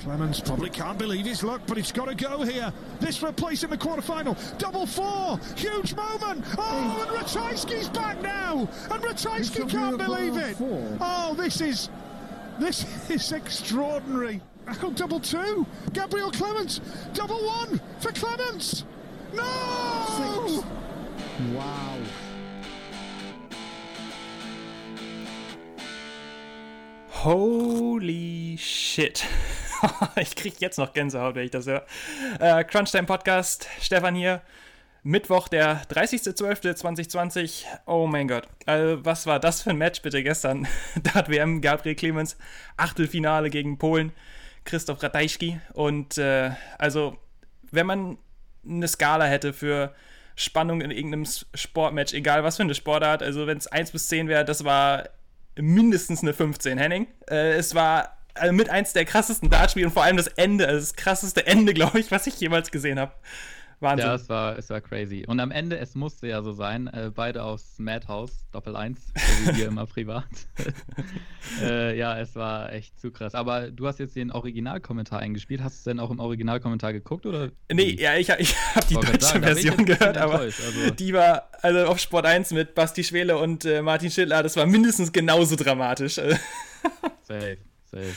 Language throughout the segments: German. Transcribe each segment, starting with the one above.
Clemens probably can't believe his luck, but it's got to go here. This for a place in the quarterfinal. Double four, huge moment. Oh, and Ratajski's back now, and Ratajski can't believe it. Oh, this is this is extraordinary. Double two, Gabriel Clemens. Double one for Clemens. No. Six. Wow. Holy shit. ich krieg jetzt noch Gänsehaut, wenn ich das höre. Äh, Crunchtime Podcast, Stefan hier. Mittwoch, der 30.12.2020. Oh mein Gott. Also, was war das für ein Match bitte gestern? Dart WM, Gabriel Clemens, Achtelfinale gegen Polen, Christoph Ratajski. Und äh, also, wenn man eine Skala hätte für Spannung in irgendeinem Sportmatch, egal was für eine Sportart, also wenn es 1 bis 10 wäre, das war mindestens eine 15, Henning. Äh, es war also mit eins der krassesten Dartspiele und vor allem das Ende, also das krasseste Ende, glaube ich, was ich jemals gesehen habe. Wahnsinn. Ja, es war, es war crazy. Und am Ende, es musste ja so sein, äh, beide aus Madhouse, Doppel 1, so wie wir immer privat. äh, ja, es war echt zu krass. Aber du hast jetzt den Originalkommentar eingespielt. Hast du es denn auch im Originalkommentar geguckt? Oder? Nee, ja, ich, ich habe die deutsche sagen, Version gehört, aber also die war also auf Sport 1 mit Basti Schwele und äh, Martin Schindler, das war mindestens genauso dramatisch. Safe. Safe.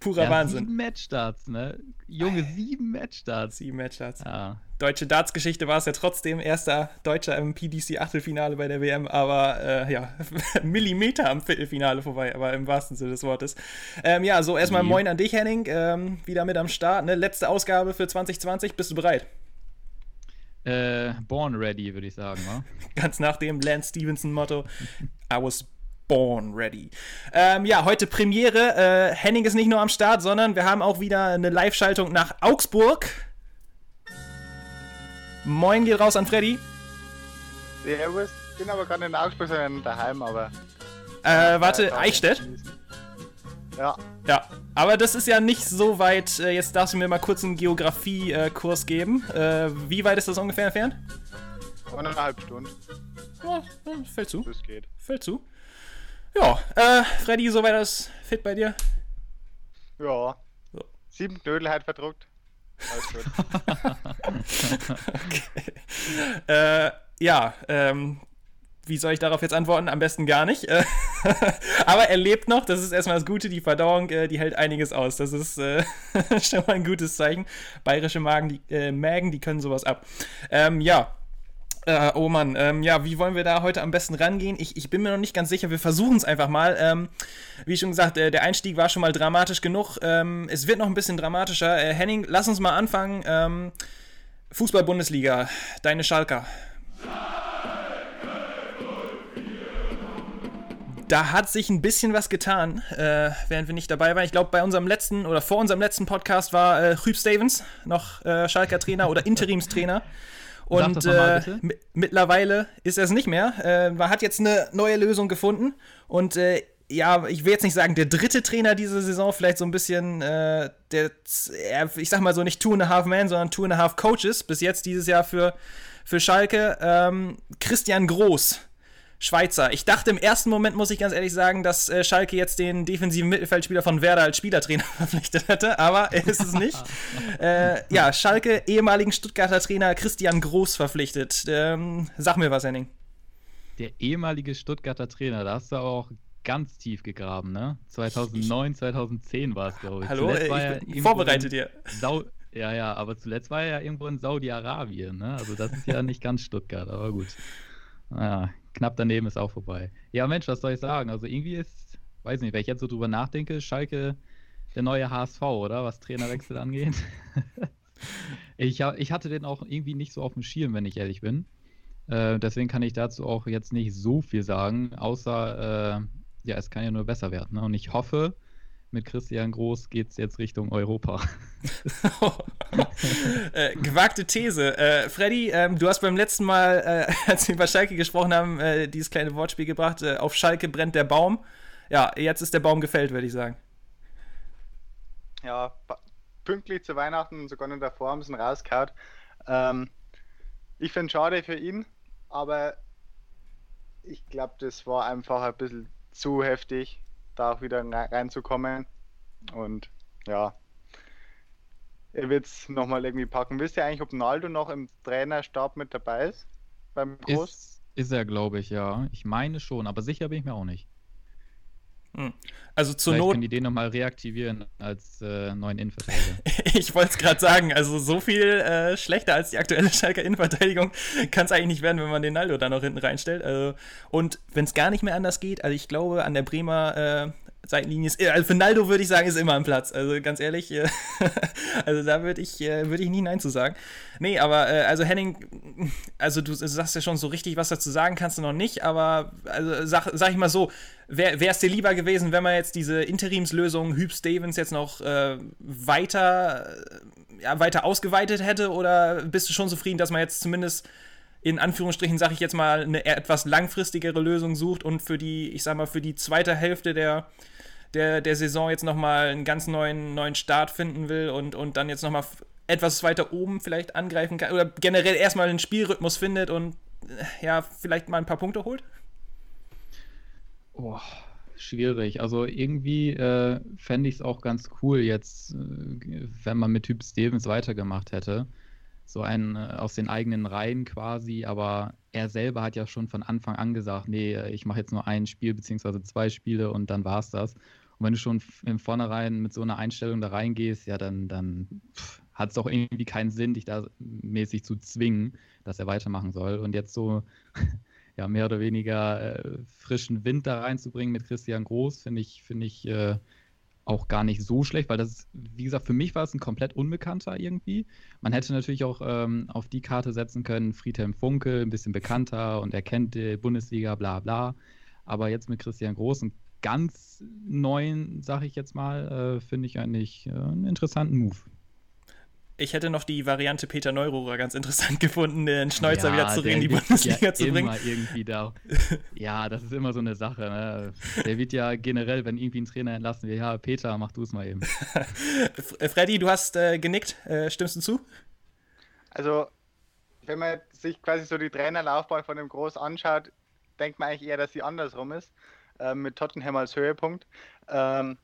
Purer ja, Wahnsinn. Sieben Matchstarts, ne? Junge, sieben Matchstarts. Sieben Matchstarts. Ja. Deutsche Darts-Geschichte war es ja trotzdem erster Deutscher im PDC-Achtelfinale bei der WM, aber äh, ja, Millimeter am Viertelfinale vorbei, aber im wahrsten Sinne des Wortes. Ähm, ja, so erstmal Moin an dich, Henning. Ähm, wieder mit am Start. Ne? Letzte Ausgabe für 2020. Bist du bereit? Äh, born ready, würde ich sagen? Ganz nach dem Lance Stevenson-Motto. I was Born Ready. Ähm, ja, heute Premiere. Äh, Henning ist nicht nur am Start, sondern wir haben auch wieder eine Live-Schaltung nach Augsburg. Moin geht raus an Freddy. Servus. Bin aber gerade in Augsburg, sondern daheim, aber. Äh, warte, Eichstätt? Ja. Ja, aber das ist ja nicht so weit. Äh, jetzt darfst du mir mal kurz einen Geografie-Kurs geben. Äh, wie weit ist das ungefähr entfernt? Eineinhalb Stunden. Ja, fällt zu. Das geht. Fällt zu. Ja, äh, Freddy, soweit das fit bei dir? Ja. So. Sieben Knödel halt verdruckt. Alles gut. okay. Äh, ja, ähm, wie soll ich darauf jetzt antworten? Am besten gar nicht. Aber er lebt noch, das ist erstmal das Gute. Die Verdauung, äh, die hält einiges aus. Das ist äh, schon mal ein gutes Zeichen. Bayerische Magen, die, äh, Mägen, die können sowas ab. Ähm, ja, äh, oh Mann, ähm, ja, wie wollen wir da heute am besten rangehen? Ich, ich bin mir noch nicht ganz sicher. Wir versuchen es einfach mal. Ähm, wie schon gesagt, äh, der Einstieg war schon mal dramatisch genug. Ähm, es wird noch ein bisschen dramatischer. Äh, Henning, lass uns mal anfangen. Ähm, Fußball-Bundesliga, deine Schalker. Da hat sich ein bisschen was getan, äh, während wir nicht dabei waren. Ich glaube, bei unserem letzten oder vor unserem letzten Podcast war äh, Rüb Stevens noch äh, Schalker Trainer oder Interimstrainer. Und äh, mittlerweile ist er es nicht mehr. Äh, man hat jetzt eine neue Lösung gefunden. Und äh, ja, ich will jetzt nicht sagen, der dritte Trainer diese Saison, vielleicht so ein bisschen, äh, der, ich sag mal so nicht Two and a Half Man, sondern Two and a Half Coaches. Bis jetzt dieses Jahr für, für Schalke. Ähm, Christian Groß Schweizer. Ich dachte im ersten Moment, muss ich ganz ehrlich sagen, dass äh, Schalke jetzt den defensiven Mittelfeldspieler von Werder als Spielertrainer verpflichtet hätte, aber er ist es nicht. äh, ja, Schalke, ehemaligen Stuttgarter Trainer Christian Groß verpflichtet. Ähm, sag mir was, Henning. Der ehemalige Stuttgarter Trainer, da hast du auch ganz tief gegraben, ne? 2009, 2010 war es, glaube ich. Hallo, zuletzt äh, ich bin vorbereitet hier. Sau ja, ja, aber zuletzt war er ja irgendwo in Saudi-Arabien, ne? Also das ist ja nicht ganz Stuttgart, aber gut. Naja, knapp daneben ist auch vorbei. Ja, Mensch, was soll ich sagen? Also irgendwie ist, weiß nicht, wenn ich jetzt so drüber nachdenke, Schalke der neue HSV, oder? Was Trainerwechsel angeht. ich, ich hatte den auch irgendwie nicht so auf dem Schirm, wenn ich ehrlich bin. Äh, deswegen kann ich dazu auch jetzt nicht so viel sagen, außer, äh, ja, es kann ja nur besser werden. Ne? Und ich hoffe, mit Christian Groß geht es jetzt Richtung Europa. äh, gewagte These. Äh, Freddy, ähm, du hast beim letzten Mal, äh, als wir über Schalke gesprochen haben, äh, dieses kleine Wortspiel gebracht. Äh, auf Schalke brennt der Baum. Ja, jetzt ist der Baum gefällt, würde ich sagen. Ja, pünktlich zu Weihnachten, sogar in der Form sind rausgehauen. Ähm, ich finde es schade für ihn, aber ich glaube, das war einfach ein bisschen zu heftig da auch wieder reinzukommen. Und ja, er wird es nochmal irgendwie packen. Wisst ihr eigentlich, ob Naldo noch im Trainerstab mit dabei ist? Beim Groß? Ist, ist er, glaube ich, ja. Ich meine schon, aber sicher bin ich mir auch nicht. Hm. Also zur Vielleicht Not. können die den nochmal reaktivieren als äh, neuen Innenverteidiger. ich wollte es gerade sagen, also so viel äh, schlechter als die aktuelle Schalker Innenverteidigung kann es eigentlich nicht werden, wenn man den Naldo da noch hinten reinstellt. Also, und wenn es gar nicht mehr anders geht, also ich glaube, an der Bremer äh, Seitenlinie ist, also für Naldo würde ich sagen, ist immer ein Platz. Also ganz ehrlich, äh, also da würde ich, äh, würd ich nie Nein zu sagen. Nee, aber äh, also Henning, also du sagst ja schon so richtig, was dazu sagen kannst du noch nicht, aber also sag, sag ich mal so, wäre es dir lieber gewesen, wenn man jetzt diese Interimslösung Hüb Stevens jetzt noch äh, weiter, ja, weiter ausgeweitet hätte oder bist du schon zufrieden, dass man jetzt zumindest in Anführungsstrichen, sage ich jetzt mal, eine etwas langfristigere Lösung sucht und für die, ich sag mal, für die zweite Hälfte der, der, der Saison jetzt nochmal einen ganz neuen, neuen Start finden will und, und dann jetzt nochmal etwas weiter oben vielleicht angreifen kann oder generell erstmal einen Spielrhythmus findet und äh, ja, vielleicht mal ein paar Punkte holt? Oh, schwierig. Also irgendwie äh, fände ich es auch ganz cool jetzt, äh, wenn man mit Typ Stevens weitergemacht hätte. So einen äh, aus den eigenen Reihen quasi, aber er selber hat ja schon von Anfang an gesagt, nee, äh, ich mache jetzt nur ein Spiel beziehungsweise zwei Spiele und dann war es das. Und wenn du schon im Vornherein mit so einer Einstellung da reingehst, ja, dann, dann hat es auch irgendwie keinen Sinn, dich da mäßig zu zwingen, dass er weitermachen soll. Und jetzt so ja, mehr oder weniger äh, frischen Wind da reinzubringen mit Christian Groß, finde ich, finde ich äh, auch gar nicht so schlecht, weil das, wie gesagt, für mich war es ein komplett Unbekannter irgendwie. Man hätte natürlich auch ähm, auf die Karte setzen können, Friedhelm Funke, ein bisschen bekannter und er kennt die Bundesliga, bla bla. Aber jetzt mit Christian Groß, einen ganz neuen, sag ich jetzt mal, äh, finde ich eigentlich äh, einen interessanten Move. Ich hätte noch die Variante Peter Neururer ganz interessant gefunden, den Schneuzer ja, wieder zurück in die Bundesliga ja zu bringen. Immer irgendwie da. ja, das ist immer so eine Sache. Ne? Der wird ja generell, wenn irgendwie ein Trainer entlassen wird, ja, Peter, mach du es mal eben. Freddy, du hast äh, genickt. Äh, stimmst du zu? Also, wenn man sich quasi so die Trainerlaufbahn von dem Groß anschaut, denkt man eigentlich eher, dass sie andersrum ist. Äh, mit Tottenham als Höhepunkt. Ähm,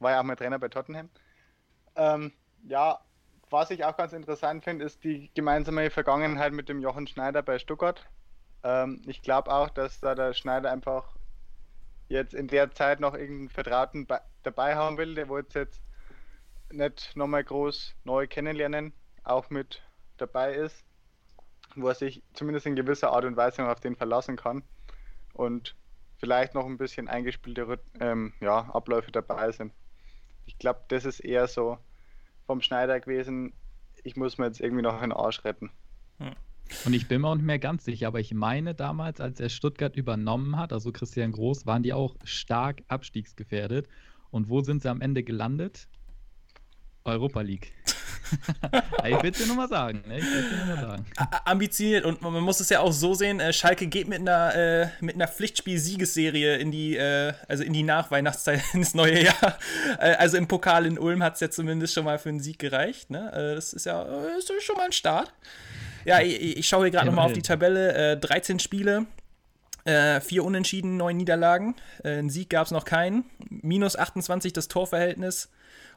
war ja auch mal Trainer bei Tottenham. Ähm, ja, was ich auch ganz interessant finde, ist die gemeinsame Vergangenheit mit dem Jochen Schneider bei Stuttgart. Ähm, ich glaube auch, dass da der Schneider einfach jetzt in der Zeit noch irgendeinen Vertrauten dabei haben will. Der wollte jetzt nicht nochmal groß neu kennenlernen, auch mit dabei ist, wo er sich zumindest in gewisser Art und Weise auf den verlassen kann und vielleicht noch ein bisschen eingespielte ähm, ja, Abläufe dabei sind. Ich glaube, das ist eher so vom Schneider gewesen, ich muss mir jetzt irgendwie noch einen Arsch retten. Und ich bin mir auch nicht mehr ganz sicher, aber ich meine damals, als er Stuttgart übernommen hat, also Christian Groß, waren die auch stark abstiegsgefährdet. Und wo sind sie am Ende gelandet? Europa League. ich will es dir nur mal sagen. Ne? Nur sagen. Ambitioniert und man muss es ja auch so sehen, äh, Schalke geht mit einer, äh, mit einer Pflichtspiel-Siegesserie in die, äh, also in die Nachweihnachtszeit ins neue Jahr. Äh, also im Pokal in Ulm hat es ja zumindest schon mal für einen Sieg gereicht. Ne? Äh, das ist ja äh, ist schon mal ein Start. Ja, ich, ich schaue hier gerade nochmal auf die Tabelle. 13 Spiele, äh, vier Unentschieden, neun Niederlagen. Äh, einen Sieg gab es noch keinen. Minus 28 das Torverhältnis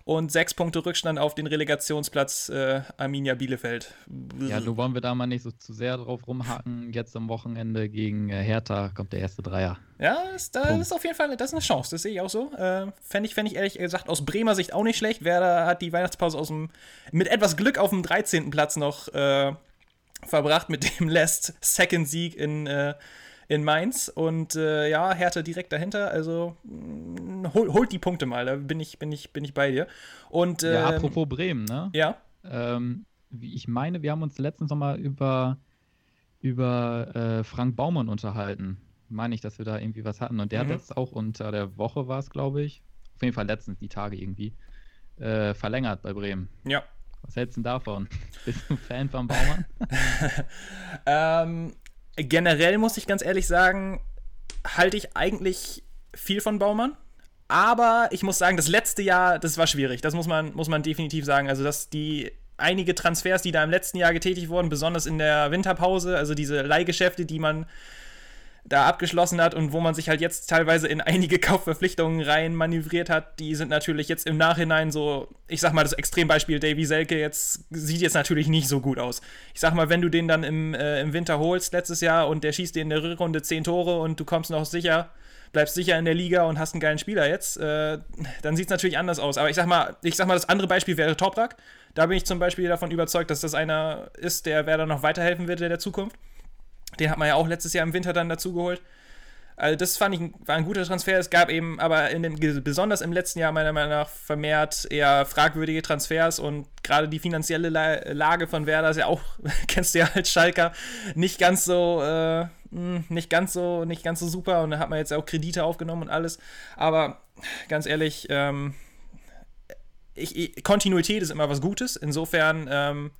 und sechs Punkte Rückstand auf den Relegationsplatz äh, Arminia Bielefeld. Ja, nur wollen wir da mal nicht so zu sehr drauf rumhacken. Jetzt am Wochenende gegen äh, Hertha kommt der erste Dreier. Ja, ist, da ist auf jeden Fall das ist eine Chance. Das sehe ich auch so. Äh, Fände ich, fänd ich ehrlich gesagt aus Bremer Sicht auch nicht schlecht. Werder hat die Weihnachtspause aus dem, mit etwas Glück auf dem 13. Platz noch äh, verbracht mit dem Last Second Sieg in äh, in Mainz und äh, ja, Hertha direkt dahinter. Also mh, mm, hol, holt die Punkte mal, da bin ich, bin ich, bin ich bei dir. Und, äh, ja, ähm, apropos Bremen, ne? Ja. Ähm, ich meine, wir haben uns letztens nochmal über, über äh, Frank Baumann unterhalten. Meine ich, dass wir da irgendwie was hatten. Und der mhm. hat jetzt auch unter der Woche war es, glaube ich. Auf jeden Fall letztens, die Tage irgendwie. Äh, verlängert bei Bremen. Ja, was hältst du davon? Bist du ein Fan von Baumann? ähm, generell muss ich ganz ehrlich sagen, halte ich eigentlich viel von Baumann. Aber ich muss sagen, das letzte Jahr, das war schwierig. Das muss man, muss man definitiv sagen. Also, dass die einige Transfers, die da im letzten Jahr getätigt wurden, besonders in der Winterpause, also diese Leihgeschäfte, die man da abgeschlossen hat und wo man sich halt jetzt teilweise in einige Kaufverpflichtungen rein manövriert hat, die sind natürlich jetzt im Nachhinein so, ich sag mal, das Extrembeispiel Davy Selke jetzt sieht jetzt natürlich nicht so gut aus. Ich sag mal, wenn du den dann im, äh, im Winter holst letztes Jahr und der schießt dir in der Rückrunde 10 Tore und du kommst noch sicher, bleibst sicher in der Liga und hast einen geilen Spieler jetzt, äh, dann sieht es natürlich anders aus. Aber ich sag mal, ich sag mal, das andere Beispiel wäre Toprak. Da bin ich zum Beispiel davon überzeugt, dass das einer ist, der Werder noch weiterhelfen wird in der Zukunft. Den hat man ja auch letztes Jahr im Winter dann dazu geholt. Also das fand ich war ein guter Transfer. Es gab eben aber in dem, besonders im letzten Jahr meiner Meinung nach vermehrt eher fragwürdige Transfers und gerade die finanzielle Lage von Werder ist ja auch, kennst du ja als Schalker, nicht ganz so, äh, hm, nicht ganz so, nicht ganz so super und da hat man jetzt auch Kredite aufgenommen und alles. Aber ganz ehrlich, ähm, ich, ich, Kontinuität ist immer was Gutes. Insofern ähm,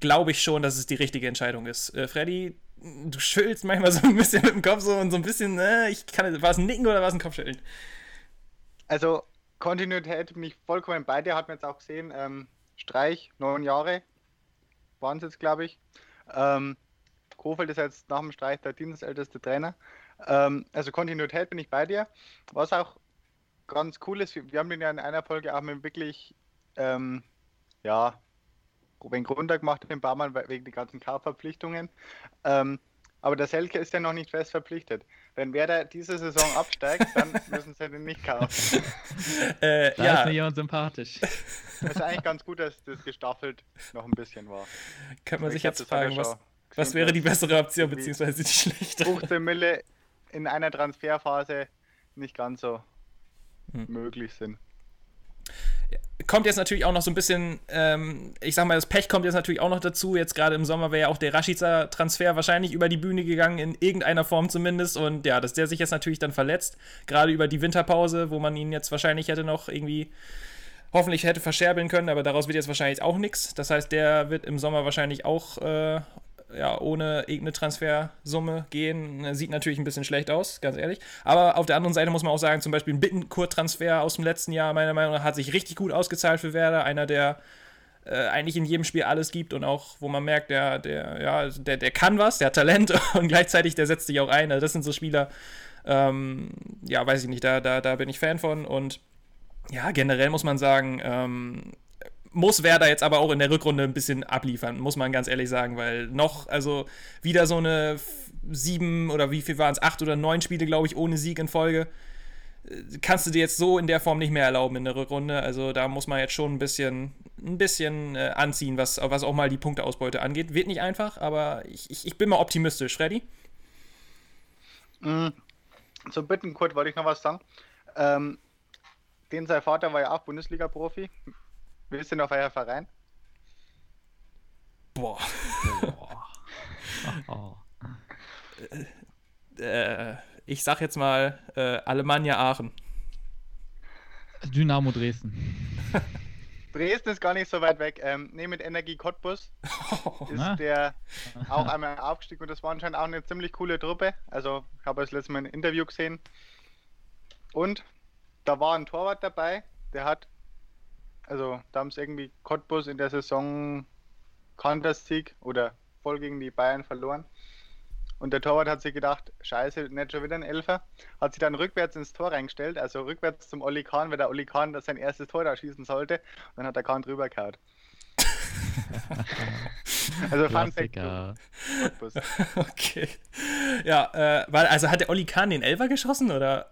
glaube ich schon, dass es die richtige Entscheidung ist. Äh, Freddy, du schüttelst manchmal so ein bisschen mit dem Kopf so und so ein bisschen, äh, ich kann, war es ein Nicken oder war es ein Kopfschütteln? Also, Kontinuität bin ich vollkommen bei dir, hat man jetzt auch gesehen. Ähm, Streich, neun Jahre waren es jetzt, glaube ich. Ähm, Kofeld ist jetzt nach dem Streich der dienstälteste Trainer. Ähm, also Kontinuität bin ich bei dir. Was auch ganz cool ist, wir haben den ja in einer Folge auch mit wirklich, ähm, ja, wenig runtergemacht ein paar Mal wegen den ganzen K-Verpflichtungen. Ähm, aber der Selke ist ja noch nicht fest verpflichtet. Wenn Werder diese Saison absteigt, dann müssen sie den nicht kaufen. äh, da ja. ist mir jemand sympathisch. Es ist eigentlich ganz gut, dass das gestaffelt noch ein bisschen war. Kann man also sich jetzt fragen, was, was wäre die bessere Option, beziehungsweise die schlechte? 15 Mille in einer Transferphase nicht ganz so hm. möglich sind kommt jetzt natürlich auch noch so ein bisschen, ähm, ich sag mal, das Pech kommt jetzt natürlich auch noch dazu. Jetzt gerade im Sommer wäre ja auch der Rashica-Transfer wahrscheinlich über die Bühne gegangen, in irgendeiner Form zumindest. Und ja, dass der sich jetzt natürlich dann verletzt, gerade über die Winterpause, wo man ihn jetzt wahrscheinlich hätte noch irgendwie hoffentlich hätte verscherbeln können, aber daraus wird jetzt wahrscheinlich auch nichts. Das heißt, der wird im Sommer wahrscheinlich auch äh, ja, ohne irgendeine Transfersumme gehen, sieht natürlich ein bisschen schlecht aus, ganz ehrlich. Aber auf der anderen Seite muss man auch sagen, zum Beispiel ein Bittenkurt-Transfer aus dem letzten Jahr, meiner Meinung nach, hat sich richtig gut ausgezahlt für Werder. Einer, der äh, eigentlich in jedem Spiel alles gibt und auch, wo man merkt, der, der, ja, der, der kann was, der hat Talent und gleichzeitig der setzt sich auch ein. Also das sind so Spieler, ähm, ja, weiß ich nicht, da, da, da bin ich Fan von und ja, generell muss man sagen, ähm, muss Werder jetzt aber auch in der Rückrunde ein bisschen abliefern, muss man ganz ehrlich sagen, weil noch, also wieder so eine sieben oder wie viel waren es, acht oder neun Spiele, glaube ich, ohne Sieg in Folge, kannst du dir jetzt so in der Form nicht mehr erlauben in der Rückrunde. Also da muss man jetzt schon ein bisschen, ein bisschen äh, anziehen, was, was auch mal die Punkteausbeute angeht. Wird nicht einfach, aber ich, ich, ich bin mal optimistisch. Freddy? Mhm. Zum Bittenkurt wollte ich noch was sagen. Ähm, den sein Vater war ja auch Bundesliga-Profi Willst du noch euer Verein? Boah. oh. äh, ich sag jetzt mal äh, Alemannia Aachen. Dynamo Dresden. Dresden ist gar nicht so weit weg. Ähm, ne, mit Energie Cottbus oh, ist na? der auch einmal aufgestiegen und das war anscheinend auch eine ziemlich coole Truppe. Also, ich habe das letzte Mal ein Interview gesehen. Und da war ein Torwart dabei, der hat also da haben sie irgendwie Cottbus in der Saison Kantersieg oder voll gegen die Bayern verloren. Und der Torwart hat sich gedacht, scheiße, nicht schon wieder ein Elfer. Hat sich dann rückwärts ins Tor reingestellt, also rückwärts zum Oli Kahn, weil der Oli Kahn das sein erstes Tor da schießen sollte. Und dann hat der Kahn drüber gehauen. also Fun Fact. okay. Ja, äh, weil, also hat der Oli Kahn den Elfer geschossen, oder?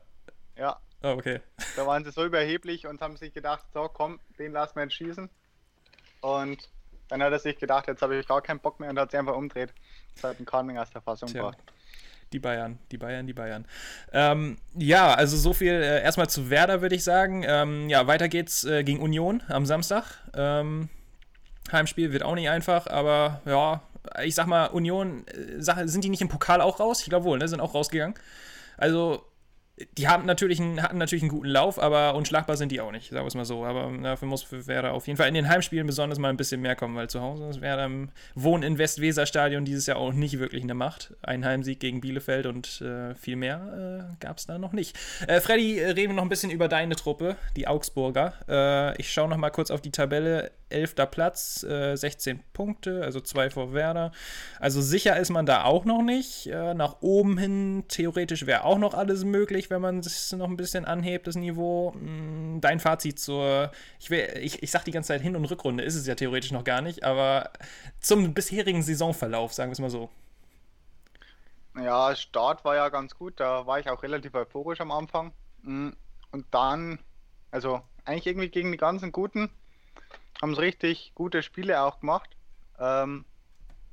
Ja. Oh, okay. Da waren sie so überheblich und haben sich gedacht, so komm, den lassen wir jetzt schießen. Und dann hat er sich gedacht, jetzt habe ich gar keinen Bock mehr und hat sich einfach umdreht. Das hat einen Carming aus der Fassung Tja. gebracht. Die Bayern, die Bayern, die Bayern. Ähm, ja, also so viel äh, erstmal zu Werder, würde ich sagen. Ähm, ja, weiter geht's äh, gegen Union am Samstag. Ähm, Heimspiel wird auch nicht einfach, aber ja, ich sag mal, Union, äh, sind die nicht im Pokal auch raus? Ich glaube wohl, ne? Sind auch rausgegangen. Also die haben natürlich einen, hatten natürlich einen guten Lauf, aber unschlagbar sind die auch nicht, sagen wir es mal so. Aber dafür muss Werder auf jeden Fall in den Heimspielen besonders mal ein bisschen mehr kommen, weil zu Hause Werder im Wohn in Westweser-Stadion dieses Jahr auch nicht wirklich eine Macht. Ein Heimsieg gegen Bielefeld und äh, viel mehr äh, gab es da noch nicht. Äh, Freddy, reden wir noch ein bisschen über deine Truppe, die Augsburger. Äh, ich schaue noch mal kurz auf die Tabelle elfter Platz, äh, 16 Punkte, also zwei vor Werder. Also sicher ist man da auch noch nicht. Äh, nach oben hin theoretisch wäre auch noch alles möglich, wenn man es noch ein bisschen anhebt, das Niveau. Hm, dein Fazit zur, ich, will, ich, ich sag die ganze Zeit Hin- und Rückrunde, ist es ja theoretisch noch gar nicht, aber zum bisherigen Saisonverlauf, sagen wir es mal so. Ja, Start war ja ganz gut, da war ich auch relativ euphorisch am Anfang. Hm, und dann, also eigentlich irgendwie gegen die ganzen Guten, haben es richtig gute Spiele auch gemacht. Ähm,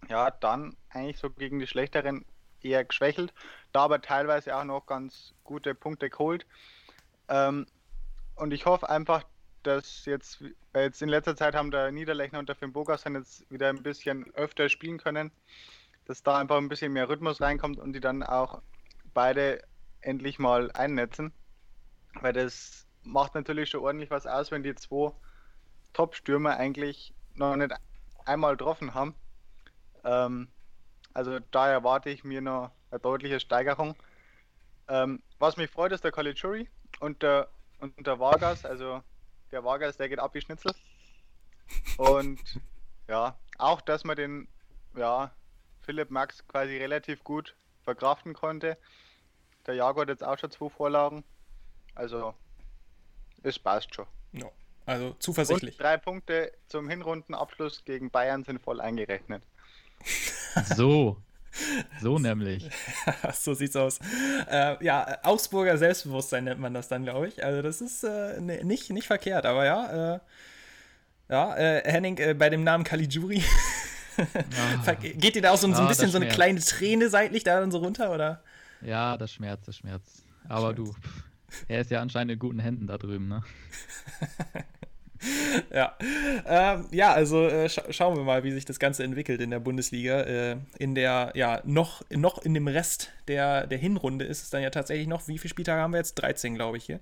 ja, dann eigentlich so gegen die Schlechteren eher geschwächelt, da aber teilweise auch noch ganz gute Punkte geholt. Ähm, und ich hoffe einfach, dass jetzt, jetzt in letzter Zeit haben der Niederlechner und der Finn Bogason jetzt wieder ein bisschen öfter spielen können, dass da einfach ein bisschen mehr Rhythmus reinkommt und die dann auch beide endlich mal einnetzen. Weil das macht natürlich schon ordentlich was aus, wenn die zwei Top-Stürmer eigentlich noch nicht einmal getroffen haben. Ähm, also da erwarte ich mir noch eine deutliche Steigerung. Ähm, was mich freut, ist der Caligiuri und der, und der Vargas. Also der Vargas, der geht ab wie Schnitzel. Und ja, auch, dass man den ja, Philipp Max quasi relativ gut verkraften konnte. Der Jaguar hat jetzt auch schon zwei Vorlagen. Also, es passt schon. No. Also zuversichtlich. Und drei Punkte zum Hinrundenabschluss gegen Bayern sind voll eingerechnet. So. So nämlich. so sieht's aus. Äh, ja, Augsburger Selbstbewusstsein nennt man das dann, glaube ich. Also das ist äh, nicht, nicht verkehrt, aber ja. Äh, ja, äh, Henning, äh, bei dem Namen Caligiuri. ah. Geht dir da auch so, so ein ah, bisschen so eine kleine Träne seitlich da dann so runter, oder? Ja, das schmerzt, das schmerzt. Aber Schmerz. du, er ist ja anscheinend in guten Händen da drüben, ne? Ja. Ähm, ja, also äh, scha schauen wir mal, wie sich das Ganze entwickelt in der Bundesliga. Äh, in der, ja, noch, noch in dem Rest der, der Hinrunde ist es dann ja tatsächlich noch, wie viele Spieltage haben wir jetzt? 13, glaube ich hier.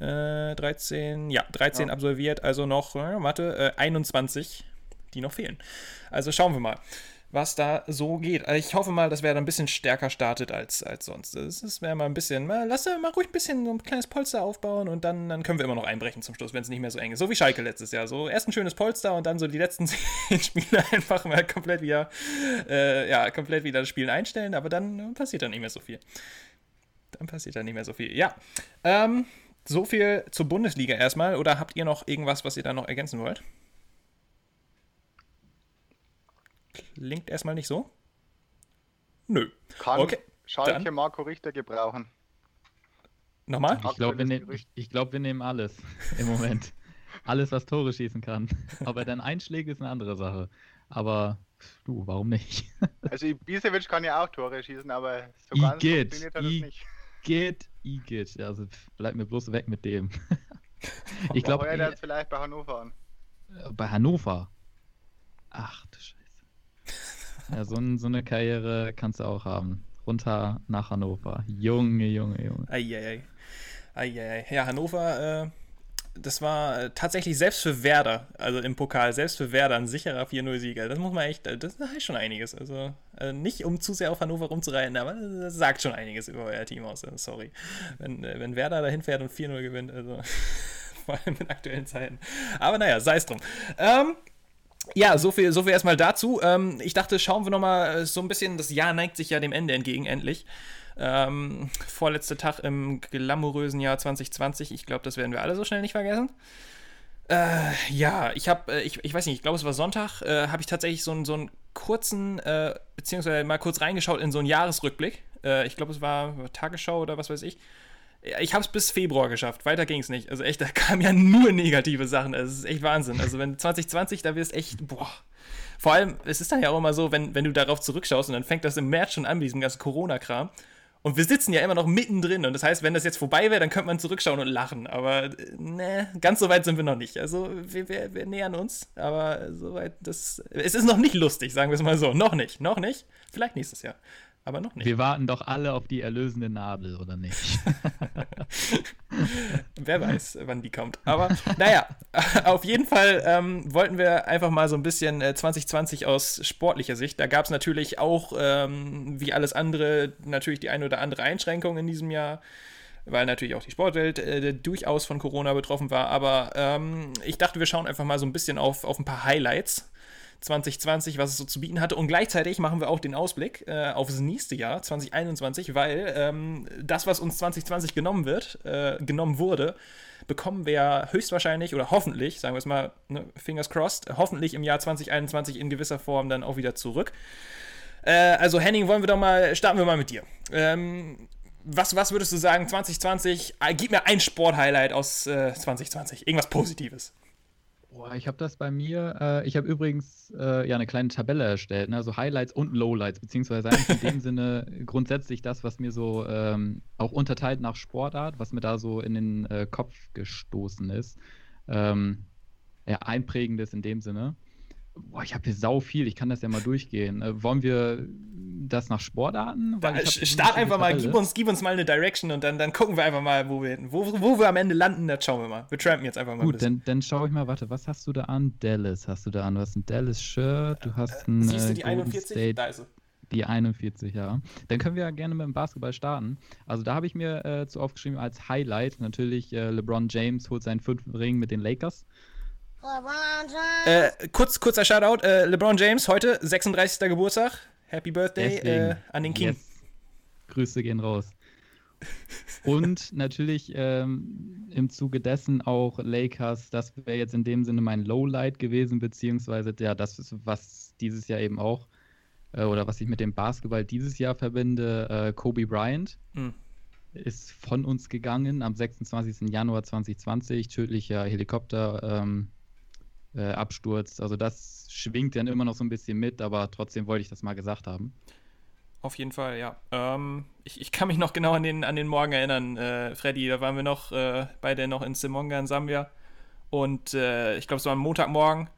Äh, 13, ja, 13 ja. absolviert, also noch, äh, warte, 21, die noch fehlen. Also schauen wir mal was da so geht. Also ich hoffe mal, dass wer da ein bisschen stärker startet als, als sonst. Das wäre mal ein bisschen, mal, lass mal ruhig ein bisschen so ein kleines Polster aufbauen und dann, dann können wir immer noch einbrechen zum Schluss, wenn es nicht mehr so eng ist. So wie Schalke letztes Jahr. So erst ein schönes Polster und dann so die letzten zehn Spiele einfach mal komplett wieder, äh, ja, komplett wieder das Spielen einstellen, aber dann passiert dann nicht mehr so viel. Dann passiert dann nicht mehr so viel. Ja. Ähm, so viel zur Bundesliga erstmal. Oder habt ihr noch irgendwas, was ihr da noch ergänzen wollt? Klingt erstmal nicht so. Nö. Kann okay, Schalke dann. Marco Richter gebrauchen. Nochmal? Ich glaube, wir, nehm, ich glaub, wir nehmen alles im Moment. alles, was Tore schießen kann. Ob er dann einschlägt, ist eine andere Sache. Aber du, warum nicht? also Ibisevic kann ja auch Tore schießen, aber so ganz Igitt, funktioniert es nicht. Igitt, Igitt. Also bleib mir bloß weg mit dem. ich glaube, er jetzt vielleicht bei Hannover an. Bei Hannover? Ach du Scheiße. Ja, so, so, eine Karriere kannst du auch haben. Runter nach Hannover. Junge, Junge, Junge. Eieiei. Eieiei. Ja, Hannover, äh, das war äh, tatsächlich selbst für Werder, also im Pokal, selbst für Werder ein sicherer 4-0-Sieger. Das muss man echt, äh, das heißt schon einiges. Also äh, nicht um zu sehr auf Hannover rumzureiten, aber das sagt schon einiges über euer Team aus. Sorry. Wenn, wenn Werder dahin fährt und 4-0 gewinnt, also vor allem in aktuellen Zeiten. Aber naja, sei es drum. Ähm, ja, so viel, so viel erstmal dazu. Ähm, ich dachte, schauen wir nochmal äh, so ein bisschen, das Jahr neigt sich ja dem Ende entgegen, endlich. Ähm, vorletzter Tag im glamourösen Jahr 2020. Ich glaube, das werden wir alle so schnell nicht vergessen. Äh, ja, ich habe, äh, ich, ich weiß nicht, ich glaube, es war Sonntag, äh, habe ich tatsächlich so, einen, so einen kurzen, äh, beziehungsweise mal kurz reingeschaut in so einen Jahresrückblick. Äh, ich glaube, es war Tagesschau oder was weiß ich ich habe es bis Februar geschafft. Weiter ging es nicht. Also echt, da kamen ja nur negative Sachen. Das ist echt Wahnsinn. Also wenn 2020, da wirst echt, boah. Vor allem, es ist dann ja auch immer so, wenn, wenn du darauf zurückschaust und dann fängt das im März schon an mit diesem ganzen Corona-Kram. Und wir sitzen ja immer noch mittendrin. Und das heißt, wenn das jetzt vorbei wäre, dann könnte man zurückschauen und lachen. Aber ne, ganz so weit sind wir noch nicht. Also wir, wir, wir nähern uns. Aber soweit das. Es ist noch nicht lustig, sagen wir es mal so. Noch nicht. Noch nicht. Vielleicht nächstes Jahr aber noch nicht. Wir warten doch alle auf die erlösende Nadel, oder nicht? Wer weiß, wann die kommt. Aber naja, auf jeden Fall ähm, wollten wir einfach mal so ein bisschen äh, 2020 aus sportlicher Sicht. Da gab es natürlich auch, ähm, wie alles andere, natürlich die eine oder andere Einschränkung in diesem Jahr. weil natürlich auch die Sportwelt äh, durchaus von Corona betroffen war. Aber ähm, ich dachte, wir schauen einfach mal so ein bisschen auf, auf ein paar Highlights 2020, was es so zu bieten hatte. Und gleichzeitig machen wir auch den Ausblick äh, auf das nächste Jahr, 2021, weil ähm, das, was uns 2020 genommen wird, äh, genommen wurde, bekommen wir höchstwahrscheinlich oder hoffentlich, sagen wir es mal, ne, fingers crossed, hoffentlich im Jahr 2021 in gewisser Form dann auch wieder zurück. Äh, also Henning, wollen wir doch mal, starten wir mal mit dir. Ähm, was, was würdest du sagen, 2020, äh, gib mir ein Sporthighlight aus äh, 2020, irgendwas Positives. Boah, ich habe das bei mir. Äh, ich habe übrigens äh, ja eine kleine Tabelle erstellt, ne? also Highlights und Lowlights, beziehungsweise in dem Sinne grundsätzlich das, was mir so ähm, auch unterteilt nach Sportart, was mir da so in den äh, Kopf gestoßen ist. Ähm, ja, einprägendes in dem Sinne. Boah, ich habe hier sau viel, ich kann das ja mal durchgehen. Äh, wollen wir das nach Sportarten? Ja, start einfach mal, gib uns, gib uns mal eine Direction und dann, dann gucken wir einfach mal, wo wir, wo, wo wir am Ende landen, das schauen wir mal. Wir trampen jetzt einfach mal. Gut, dann, dann schaue ich mal, warte, was hast du da an? Dallas hast du da an. Du hast ein Dallas-Shirt, du hast ein. Siehst du die Golden 41? State, da ist sie. Die 41, ja. Dann können wir ja gerne mit dem Basketball starten. Also da habe ich mir äh, zu aufgeschrieben als Highlight natürlich äh, LeBron James holt seinen fünften Ring mit den Lakers. Äh, kurz, kurzer Shoutout, äh, LeBron James, heute 36. Geburtstag. Happy Birthday äh, an den King. Yes. Grüße gehen raus. Und natürlich ähm, im Zuge dessen auch Lakers, das wäre jetzt in dem Sinne mein Lowlight gewesen, beziehungsweise ja, das ist, was dieses Jahr eben auch, äh, oder was ich mit dem Basketball dieses Jahr verbinde, äh, Kobe Bryant. Mhm ist von uns gegangen am 26. Januar 2020, tödlicher Helikopter. Ähm, äh, abstürzt. Also das schwingt dann immer noch so ein bisschen mit, aber trotzdem wollte ich das mal gesagt haben. Auf jeden Fall, ja. Ähm, ich, ich, kann mich noch genau an den, an den Morgen erinnern, äh, Freddy. Da waren wir noch äh, beide noch in Simonga in Sambia. Und äh, ich glaube, es war am Montagmorgen.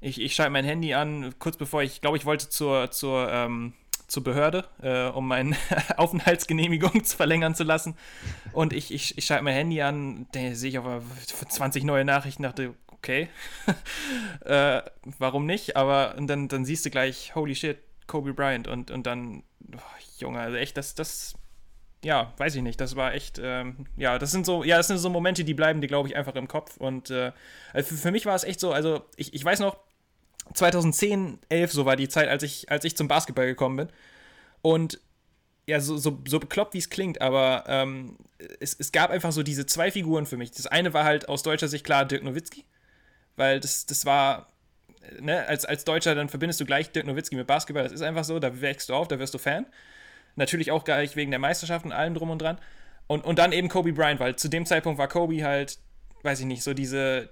Ich, ich schalte mein Handy an, kurz bevor ich, glaube ich, wollte zur, zur, ähm, zur Behörde, äh, um meine Aufenthaltsgenehmigung zu verlängern zu lassen. Und ich, ich, ich schalte mein Handy an, da sehe ich auf 20 neue Nachrichten, dachte, okay, äh, warum nicht? Aber dann, dann siehst du gleich, holy shit, Kobe Bryant und, und dann, oh, Junge, also echt, das, das, ja, weiß ich nicht, das war echt, ähm, ja, das sind so, ja, das sind so Momente, die bleiben dir, glaube ich, einfach im Kopf. Und äh, also für, für mich war es echt so, also ich, ich weiß noch, 2010, 11, so war die Zeit, als ich, als ich zum Basketball gekommen bin. Und ja, so, so, so bekloppt, wie es klingt, aber ähm, es, es gab einfach so diese zwei Figuren für mich. Das eine war halt aus deutscher Sicht klar Dirk Nowitzki weil das, das war, ne, als, als Deutscher, dann verbindest du gleich Dirk Nowitzki mit Basketball, das ist einfach so, da wächst du auf, da wirst du Fan. Natürlich auch gleich wegen der Meisterschaft und allem drum und dran. Und, und dann eben Kobe Bryant, weil zu dem Zeitpunkt war Kobe halt, weiß ich nicht, so diese,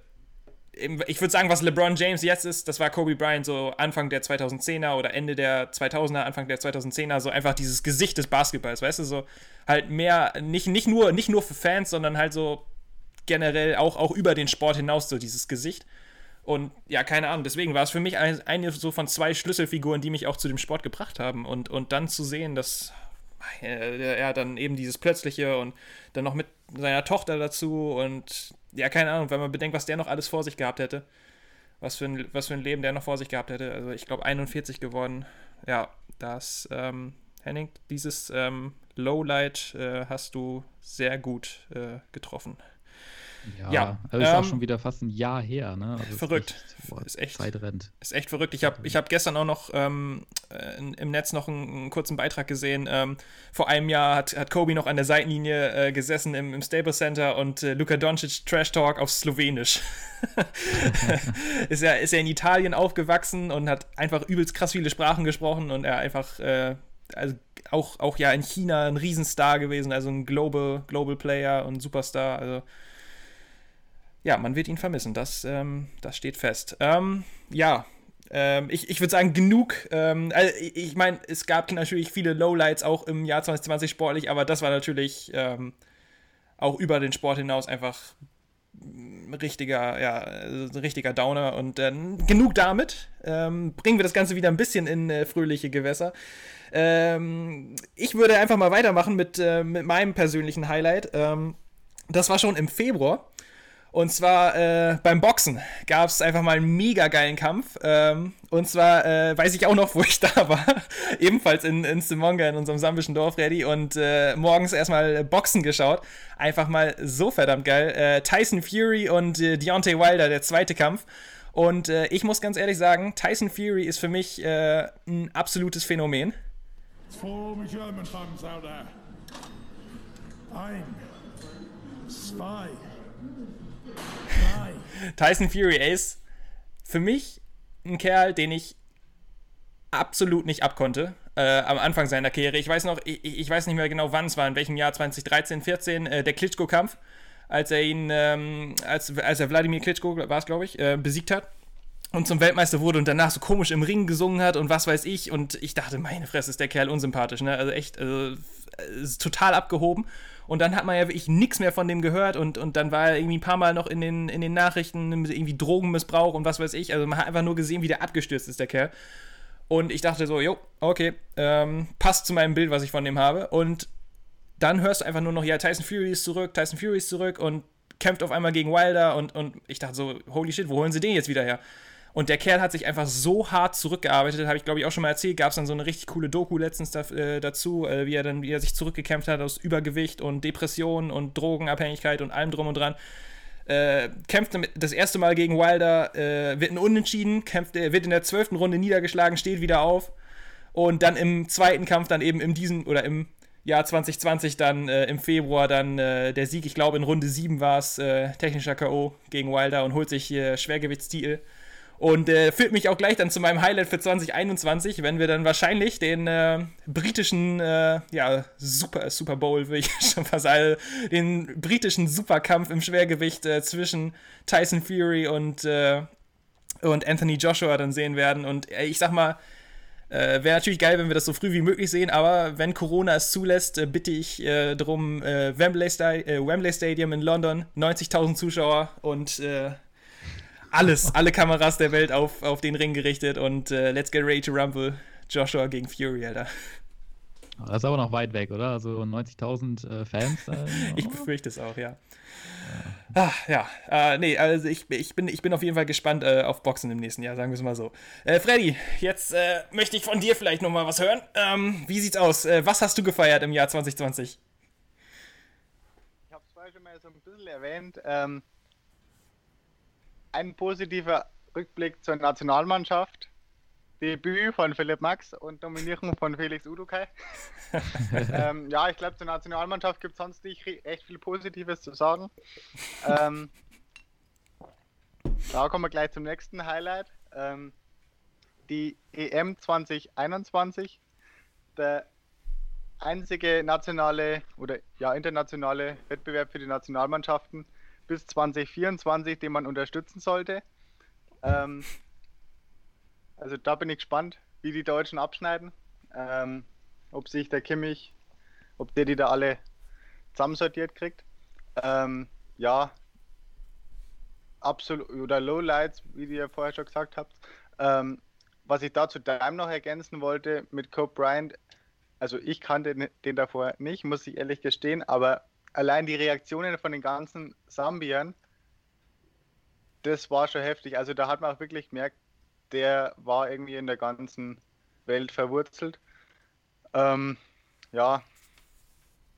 ich würde sagen, was LeBron James jetzt ist, das war Kobe Bryant so Anfang der 2010er oder Ende der 2000er, Anfang der 2010er, so einfach dieses Gesicht des Basketballs, weißt du, so halt mehr, nicht, nicht, nur, nicht nur für Fans, sondern halt so generell auch, auch über den Sport hinaus so dieses Gesicht. Und ja, keine Ahnung, deswegen war es für mich eine, so von zwei Schlüsselfiguren, die mich auch zu dem Sport gebracht haben. Und, und dann zu sehen, dass äh, er dann eben dieses Plötzliche und dann noch mit seiner Tochter dazu und ja, keine Ahnung, wenn man bedenkt, was der noch alles vor sich gehabt hätte, was für ein, was für ein Leben der noch vor sich gehabt hätte. Also ich glaube 41 geworden. Ja, das, ähm, Henning, dieses ähm, Lowlight äh, hast du sehr gut äh, getroffen. Ja, ja also ist ähm, auch schon wieder fast ein Jahr her, ne? Also verrückt. Ist echt, boah, ist echt, Zeit rennt. Ist echt verrückt. Ich habe ich hab gestern auch noch ähm, äh, im Netz noch einen, einen kurzen Beitrag gesehen. Ähm, vor einem Jahr hat, hat Kobe noch an der Seitenlinie äh, gesessen im, im Stable Center und äh, Luka Doncic Trash Talk auf Slowenisch. ist, er, ist er in Italien aufgewachsen und hat einfach übelst krass viele Sprachen gesprochen und er einfach äh, also auch, auch ja in China ein Riesenstar gewesen, also ein Global, Global Player und Superstar. Also ja, man wird ihn vermissen. Das, ähm, das steht fest. Ähm, ja, ähm, ich, ich würde sagen, genug. Ähm, also ich meine, es gab natürlich viele Lowlights auch im Jahr 2020 sportlich, aber das war natürlich ähm, auch über den Sport hinaus einfach ein richtiger, ja, ein richtiger Downer. Und äh, genug damit. Ähm, bringen wir das Ganze wieder ein bisschen in äh, fröhliche Gewässer. Ähm, ich würde einfach mal weitermachen mit, äh, mit meinem persönlichen Highlight. das war schon im Februar. Und zwar äh, beim Boxen gab es einfach mal einen mega geilen Kampf. Ähm, und zwar äh, weiß ich auch noch, wo ich da war. Ebenfalls in, in Simonga, in unserem sambischen Dorf, Reddy. Und äh, morgens erstmal Boxen geschaut. Einfach mal so verdammt geil. Äh, Tyson Fury und äh, Deontay Wilder, der zweite Kampf. Und äh, ich muss ganz ehrlich sagen, Tyson Fury ist für mich ein absolutes Phänomen. Ein, zwei, Tyson Fury ist für mich ein Kerl, den ich absolut nicht abkonnte äh, am Anfang seiner Karriere. Ich weiß noch, ich, ich, weiß nicht mehr genau, wann es war, in welchem Jahr, 2013, 14, äh, der Klitschko-Kampf, als er ihn, ähm, als, als er Wladimir Klitschko, war es glaube ich, äh, besiegt hat und zum Weltmeister wurde und danach so komisch im Ring gesungen hat und was weiß ich. Und ich dachte, meine Fresse, ist der Kerl unsympathisch, ne? Also echt, also, ist total abgehoben. Und dann hat man ja wirklich nichts mehr von dem gehört und, und dann war er irgendwie ein paar Mal noch in den, in den Nachrichten irgendwie Drogenmissbrauch und was weiß ich. Also man hat einfach nur gesehen, wie der abgestürzt ist, der Kerl. Und ich dachte so, jo, okay, ähm, passt zu meinem Bild, was ich von dem habe. Und dann hörst du einfach nur noch, ja, Tyson Fury ist zurück, Tyson Fury ist zurück und kämpft auf einmal gegen Wilder und, und ich dachte so, holy shit, wo holen sie den jetzt wieder her? Und der Kerl hat sich einfach so hart zurückgearbeitet, habe ich glaube ich auch schon mal erzählt. Gab es dann so eine richtig coole Doku letztens da, äh, dazu, äh, wie er dann, wie er sich zurückgekämpft hat aus Übergewicht und Depressionen und Drogenabhängigkeit und allem drum und dran. Äh, kämpft das erste Mal gegen Wilder, äh, wird ein Unentschieden, kämpft, äh, wird in der zwölften Runde niedergeschlagen, steht wieder auf. Und dann im zweiten Kampf, dann eben in diesem oder im Jahr 2020 dann äh, im Februar dann äh, der Sieg, ich glaube in Runde 7 war es, äh, technischer K.O. gegen Wilder und holt sich hier Schwergewichtstitel. Und äh, führt mich auch gleich dann zu meinem Highlight für 2021, wenn wir dann wahrscheinlich den äh, britischen, äh, ja, Super, Super Bowl, würde ich schon fast sagen, den britischen Superkampf im Schwergewicht äh, zwischen Tyson Fury und, äh, und Anthony Joshua dann sehen werden. Und äh, ich sag mal, äh, Wäre natürlich geil, wenn wir das so früh wie möglich sehen, aber wenn Corona es zulässt, äh, bitte ich äh, darum, Wembley, Sta Wembley, Stadium in London, 90.000 Zuschauer und alles, alle Kameras der Welt auf, auf den Ring gerichtet und äh, let's get ready to rumble. Joshua gegen Fury, Alter. Das ist aber noch weit weg, oder? Also 90.000 äh, Fans. Äh, ich befürchte es auch, ja. Ah, ja, äh, nee, also ich, ich, bin, ich bin auf jeden Fall gespannt äh, auf Boxen im nächsten Jahr, sagen wir es mal so. Äh, Freddy, jetzt äh, möchte ich von dir vielleicht nochmal was hören. Ähm, wie sieht's aus? Äh, was hast du gefeiert im Jahr 2020? Ich habe es vorher schon mal so ein bisschen erwähnt. Ähm, ein positiver Rückblick zur Nationalmannschaft. Debüt von Philipp Max und Nominierung von Felix Udukai. ähm, ja, ich glaube, zur Nationalmannschaft gibt es sonst nicht echt viel Positives zu sagen. Ähm, da kommen wir gleich zum nächsten Highlight. Ähm, die EM 2021. Der einzige nationale oder ja internationale Wettbewerb für die Nationalmannschaften bis 2024, den man unterstützen sollte. Ähm, also da bin ich gespannt, wie die Deutschen abschneiden. Ähm, ob sich der Kimmich, ob der die da alle zusammensortiert kriegt. Ähm, ja, absolut oder Lowlights, wie ihr vorher schon gesagt habt. Ähm, was ich dazu Daim noch ergänzen wollte mit Cope Bryant, also ich kannte den davor nicht, muss ich ehrlich gestehen, aber allein die Reaktionen von den ganzen Sambiern, das war schon heftig. Also da hat man auch wirklich gemerkt, der war irgendwie in der ganzen Welt verwurzelt. Ähm, ja,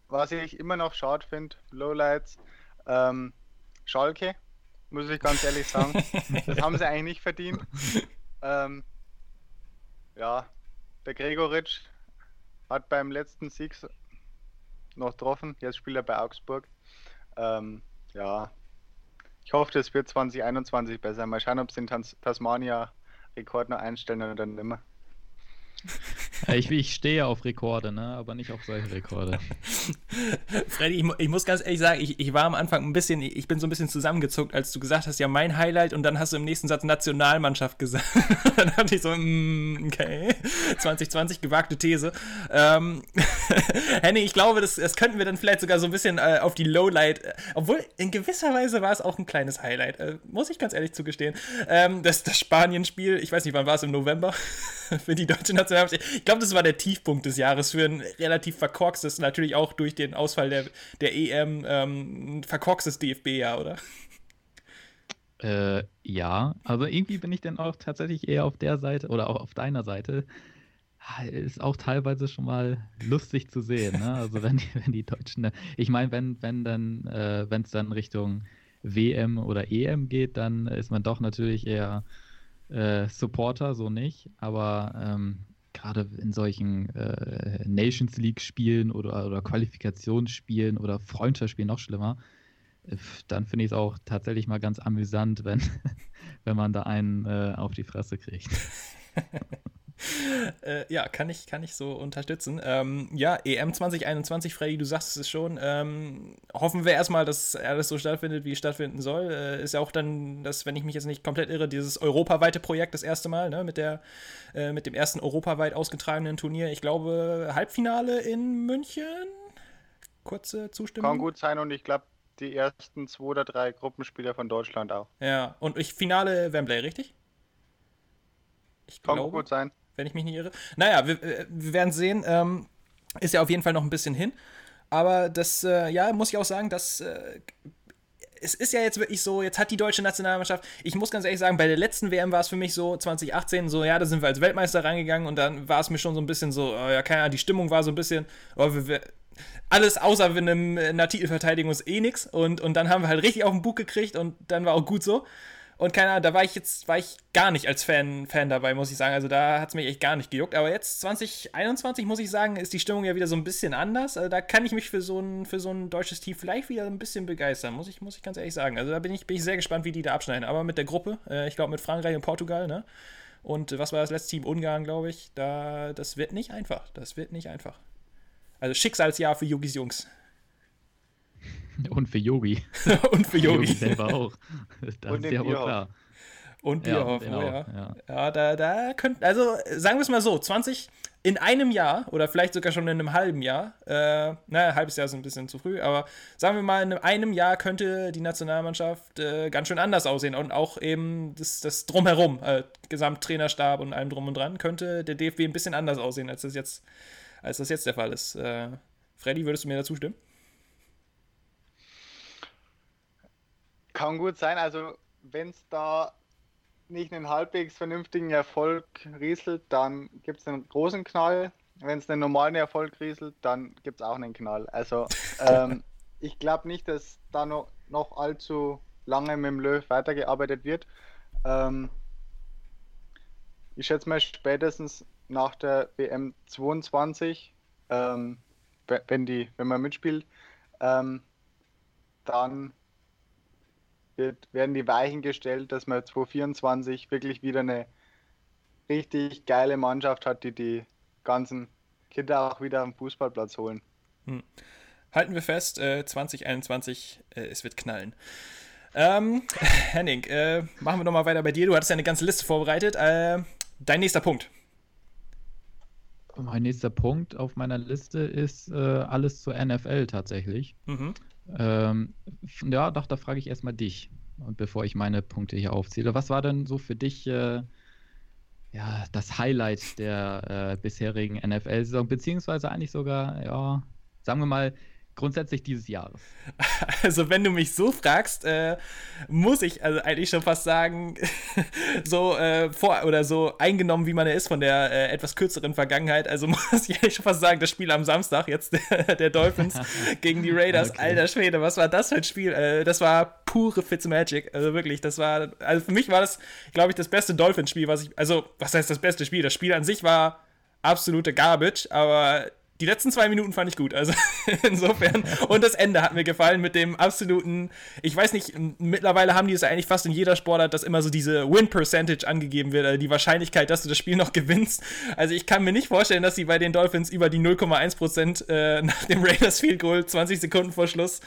was ich immer noch schade finde, Lowlights, ähm, Schalke, muss ich ganz ehrlich sagen. das haben sie eigentlich nicht verdient. Ähm, ja, der Gregoritsch hat beim letzten Sieg noch getroffen. Jetzt spielt er bei Augsburg. Ähm, ja, ich hoffe, das wird 2021 besser. Mal schauen, ob sie den Tasmania-Rekord noch einstellen oder dann nimmer. Ja, ich, ich stehe auf Rekorde, ne? aber nicht auf solche Rekorde. Freddy, ich, ich, muss ganz ehrlich sagen, ich, ich, war am Anfang ein bisschen, ich bin so ein bisschen zusammengezuckt, als du gesagt hast, ja, mein Highlight und dann hast du im nächsten Satz Nationalmannschaft gesagt. dann hatte ich so, mm, okay, 2020 gewagte These. Ähm, Henning, ich glaube, das, das könnten wir dann vielleicht sogar so ein bisschen äh, auf die Lowlight, äh, obwohl in gewisser Weise war es auch ein kleines Highlight, äh, muss ich ganz ehrlich zugestehen. Ähm, das, das Spanien-Spiel, ich weiß nicht, wann war es, im November? für die deutsche Nationalmannschaft. Ich glaube, das war der Tiefpunkt des Jahres für ein relativ verkorkstes, natürlich auch durch den Ausfall der, der EM, ähm, verkorkstes DFB-Jahr, oder? Äh, ja, also irgendwie bin ich dann auch tatsächlich eher auf der Seite oder auch auf deiner Seite. Ah, ist auch teilweise schon mal lustig zu sehen, ne? Also wenn die, wenn die Deutschen, ich meine, wenn, wenn dann, äh, wenn es dann Richtung WM oder EM geht, dann ist man doch natürlich eher äh, Supporter, so nicht. Aber ähm, gerade in solchen äh, Nations League-Spielen oder, oder Qualifikationsspielen oder Freundschaftsspielen noch schlimmer, äh, dann finde ich es auch tatsächlich mal ganz amüsant, wenn, wenn man da einen äh, auf die Fresse kriegt. äh, ja, kann ich, kann ich so unterstützen. Ähm, ja, EM 2021, Freddy, du sagst es schon. Ähm, hoffen wir erstmal, dass alles so stattfindet, wie es stattfinden soll. Äh, ist ja auch dann, das, wenn ich mich jetzt nicht komplett irre, dieses europaweite Projekt das erste Mal, ne, mit, der, äh, mit dem ersten europaweit ausgetragenen Turnier. Ich glaube, Halbfinale in München. Kurze Zustimmung. Kann gut sein und ich glaube, die ersten zwei oder drei Gruppenspieler von Deutschland auch. Ja, und ich Finale Wembley, richtig? Ich Kann glaube, gut sein wenn ich mich nicht irre. Naja, wir, äh, wir werden sehen. Ähm, ist ja auf jeden Fall noch ein bisschen hin. Aber das, äh, ja, muss ich auch sagen, dass. Äh, es ist ja jetzt wirklich so, jetzt hat die deutsche Nationalmannschaft, ich muss ganz ehrlich sagen, bei der letzten WM war es für mich so, 2018, so, ja, da sind wir als Weltmeister reingegangen und dann war es mir schon so ein bisschen so, oh, ja, keine Ahnung, die Stimmung war so ein bisschen, oh, wir, wir, alles außer wir in einer Titelverteidigung ist eh nix und, und dann haben wir halt richtig auf den Bug gekriegt und dann war auch gut so. Und keine Ahnung, da war ich jetzt, war ich gar nicht als Fan, Fan dabei, muss ich sagen. Also da hat es mich echt gar nicht gejuckt. Aber jetzt, 2021, muss ich sagen, ist die Stimmung ja wieder so ein bisschen anders. Also da kann ich mich für so ein, für so ein deutsches Team vielleicht wieder ein bisschen begeistern, muss ich, muss ich ganz ehrlich sagen. Also da bin ich, bin ich sehr gespannt, wie die da abschneiden. Aber mit der Gruppe, äh, ich glaube mit Frankreich und Portugal, ne? Und was war das letzte Team? Ungarn, glaube ich. Da, das wird nicht einfach. Das wird nicht einfach. Also Schicksalsjahr für Yogis Jungs. Und für Yogi. und für Yogi. Selber auch. Das und ist ja wohl klar. Und Bierhoff, ja, oh, ja. ja. Ja, da, da könnten, also sagen wir es mal so, 20 in einem Jahr oder vielleicht sogar schon in einem halben Jahr, äh, naja, halbes Jahr ist ein bisschen zu früh, aber sagen wir mal, in einem Jahr könnte die Nationalmannschaft äh, ganz schön anders aussehen und auch eben das, das Drumherum, äh, Gesamttrainerstab und allem Drum und Dran, könnte der DFB ein bisschen anders aussehen, als das jetzt, als das jetzt der Fall ist. Äh, Freddy, würdest du mir dazu stimmen? Kann gut sein. Also, wenn es da nicht einen halbwegs vernünftigen Erfolg rieselt, dann gibt es einen großen Knall. Wenn es einen normalen Erfolg rieselt, dann gibt es auch einen Knall. Also, ähm, ich glaube nicht, dass da noch, noch allzu lange mit dem Löw weitergearbeitet wird. Ähm, ich schätze mal spätestens nach der WM 22, ähm, wenn, die, wenn man mitspielt, ähm, dann wird, werden die Weichen gestellt, dass man 2024 wirklich wieder eine richtig geile Mannschaft hat, die die ganzen Kinder auch wieder am Fußballplatz holen. Hm. Halten wir fest, äh, 2021, äh, es wird knallen. Ähm, Henning, äh, machen wir nochmal weiter bei dir. Du hattest ja eine ganze Liste vorbereitet. Äh, dein nächster Punkt. Mein nächster Punkt auf meiner Liste ist äh, alles zur NFL tatsächlich. Mhm. Ähm, ja, doch, da frage ich erstmal dich, bevor ich meine Punkte hier aufzähle. Was war denn so für dich äh, ja, das Highlight der äh, bisherigen NFL-Saison, beziehungsweise eigentlich sogar, ja, sagen wir mal, grundsätzlich dieses Jahres? Also, wenn du mich so fragst, äh, muss ich also eigentlich schon fast sagen, so äh, vor oder so eingenommen, wie man er ist von der äh, etwas kürzeren Vergangenheit. Also muss ich eigentlich schon fast sagen, das Spiel am Samstag jetzt der, der Dolphins gegen die Raiders. Okay. Alter Schwede, was war das für ein Spiel? Äh, das war pure Fitzmagic. Also wirklich, das war, also für mich war das, glaube ich, das beste Dolphins-Spiel, was ich, also was heißt das beste Spiel? Das Spiel an sich war absolute Garbage, aber die letzten zwei Minuten fand ich gut, also insofern. Und das Ende hat mir gefallen mit dem absoluten, ich weiß nicht, mittlerweile haben die es eigentlich fast in jeder Sportart, dass immer so diese Win-Percentage angegeben wird, also die Wahrscheinlichkeit, dass du das Spiel noch gewinnst. Also ich kann mir nicht vorstellen, dass sie bei den Dolphins über die 0,1% äh, nach dem Raiders Field Goal, 20 Sekunden vor Schluss,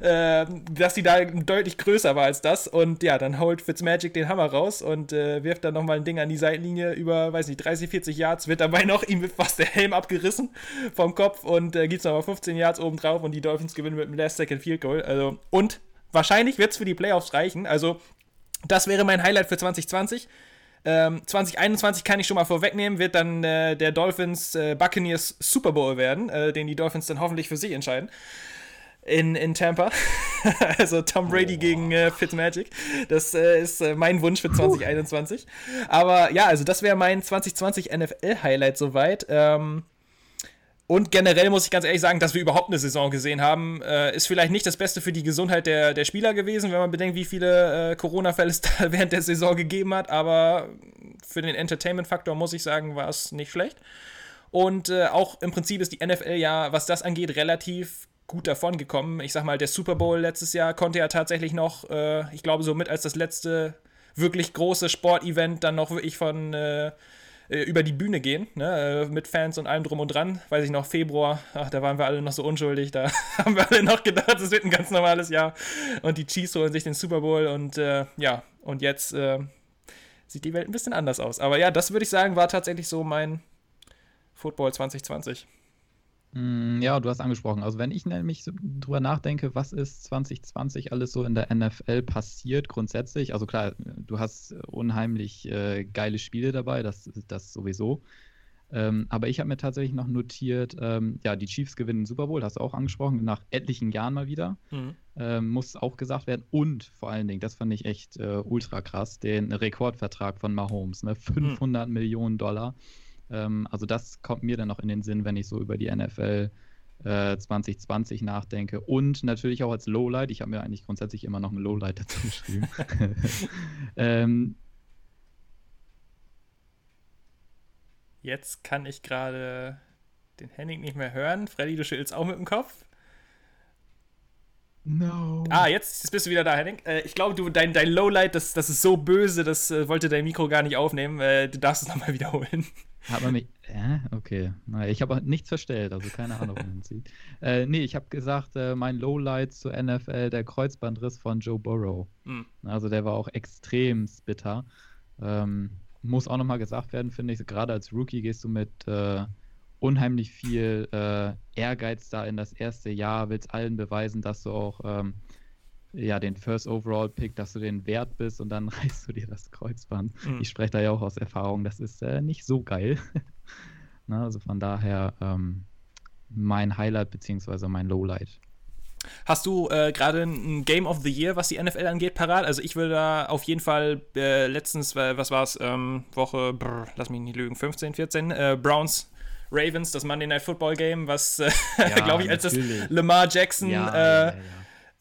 äh, dass sie da deutlich größer war als das. Und ja, dann holt Fitzmagic den Hammer raus und äh, wirft dann nochmal ein Ding an die Seitenlinie über, weiß nicht, 30, 40 Yards, wird dabei noch, ihm fast der Helm abgerissen vom Kopf und äh, gibt es nochmal 15 Yards oben drauf und die Dolphins gewinnen mit dem Last Second Field Goal. Also, und wahrscheinlich wird es für die Playoffs reichen. Also, das wäre mein Highlight für 2020. Ähm, 2021 kann ich schon mal vorwegnehmen, wird dann äh, der Dolphins äh, Buccaneers Super Bowl werden, äh, den die Dolphins dann hoffentlich für sich entscheiden. in, in Tampa. also Tom Brady oh. gegen äh, Fitzmagic. Das äh, ist äh, mein Wunsch für 2021. Aber ja, also das wäre mein 2020 NFL-Highlight soweit. Ähm, und generell muss ich ganz ehrlich sagen, dass wir überhaupt eine Saison gesehen haben, äh, ist vielleicht nicht das Beste für die Gesundheit der, der Spieler gewesen, wenn man bedenkt, wie viele äh, Corona-Fälle es da während der Saison gegeben hat. Aber für den Entertainment-Faktor muss ich sagen, war es nicht schlecht. Und äh, auch im Prinzip ist die NFL ja, was das angeht, relativ gut davon gekommen. Ich sag mal, der Super Bowl letztes Jahr konnte ja tatsächlich noch, äh, ich glaube, so mit als das letzte wirklich große Sportevent dann noch wirklich von äh, über die Bühne gehen, ne, äh, mit Fans und allem drum und dran. Weiß ich noch, Februar, ach, da waren wir alle noch so unschuldig, da haben wir alle noch gedacht, es wird ein ganz normales Jahr. Und die Chiefs holen sich den Super Bowl und äh, ja, und jetzt äh, sieht die Welt ein bisschen anders aus. Aber ja, das würde ich sagen, war tatsächlich so mein Football 2020. Mm, ja, du hast angesprochen. Also, wenn ich nämlich so drüber nachdenke, was ist 2020 alles so in der NFL passiert, grundsätzlich. Also, klar, du hast unheimlich äh, geile Spiele dabei, das, das sowieso. Ähm, aber ich habe mir tatsächlich noch notiert, ähm, ja, die Chiefs gewinnen den Super Bowl, hast du auch angesprochen, nach etlichen Jahren mal wieder. Mhm. Ähm, muss auch gesagt werden. Und vor allen Dingen, das fand ich echt äh, ultra krass, den Rekordvertrag von Mahomes, ne? 500 mhm. Millionen Dollar. Ähm, also das kommt mir dann noch in den Sinn, wenn ich so über die NFL äh, 2020 nachdenke. Und natürlich auch als Lowlight. Ich habe mir eigentlich grundsätzlich immer noch ein Lowlight dazu geschrieben. ähm, Jetzt kann ich gerade den Henning nicht mehr hören. Freddy, du schüttelst auch mit dem Kopf. No. Ah, jetzt, jetzt bist du wieder da, Henning. Äh, ich glaube, du, dein, dein Lowlight, das, das ist so böse, das äh, wollte dein Mikro gar nicht aufnehmen. Äh, du darfst es nochmal wiederholen. Hat man mich. Äh, okay. Naja, ich habe nichts verstellt, also keine Ahnung, wohin es sieht. Äh, nee, ich habe gesagt, äh, mein Lowlight zur NFL, der Kreuzbandriss von Joe Burrow. Mhm. Also der war auch extrem bitter. Ähm, muss auch nochmal gesagt werden, finde ich, gerade als Rookie gehst du mit äh, unheimlich viel äh, Ehrgeiz da in das erste Jahr, willst allen beweisen, dass du auch ähm, ja, den First Overall Pick, dass du den wert bist und dann reißt du dir das Kreuzband. Mhm. Ich spreche da ja auch aus Erfahrung, das ist äh, nicht so geil. Na, also von daher ähm, mein Highlight beziehungsweise mein Lowlight. Hast du äh, gerade ein Game of the Year, was die NFL angeht, parat? Also ich würde da auf jeden Fall äh, letztens, was war es, ähm, Woche, brr, lass mich nicht lügen, 15, 14, äh, Browns Ravens, das Monday Night Football Game, was, äh, ja, glaube ich, als das Lamar Jackson ja, ja,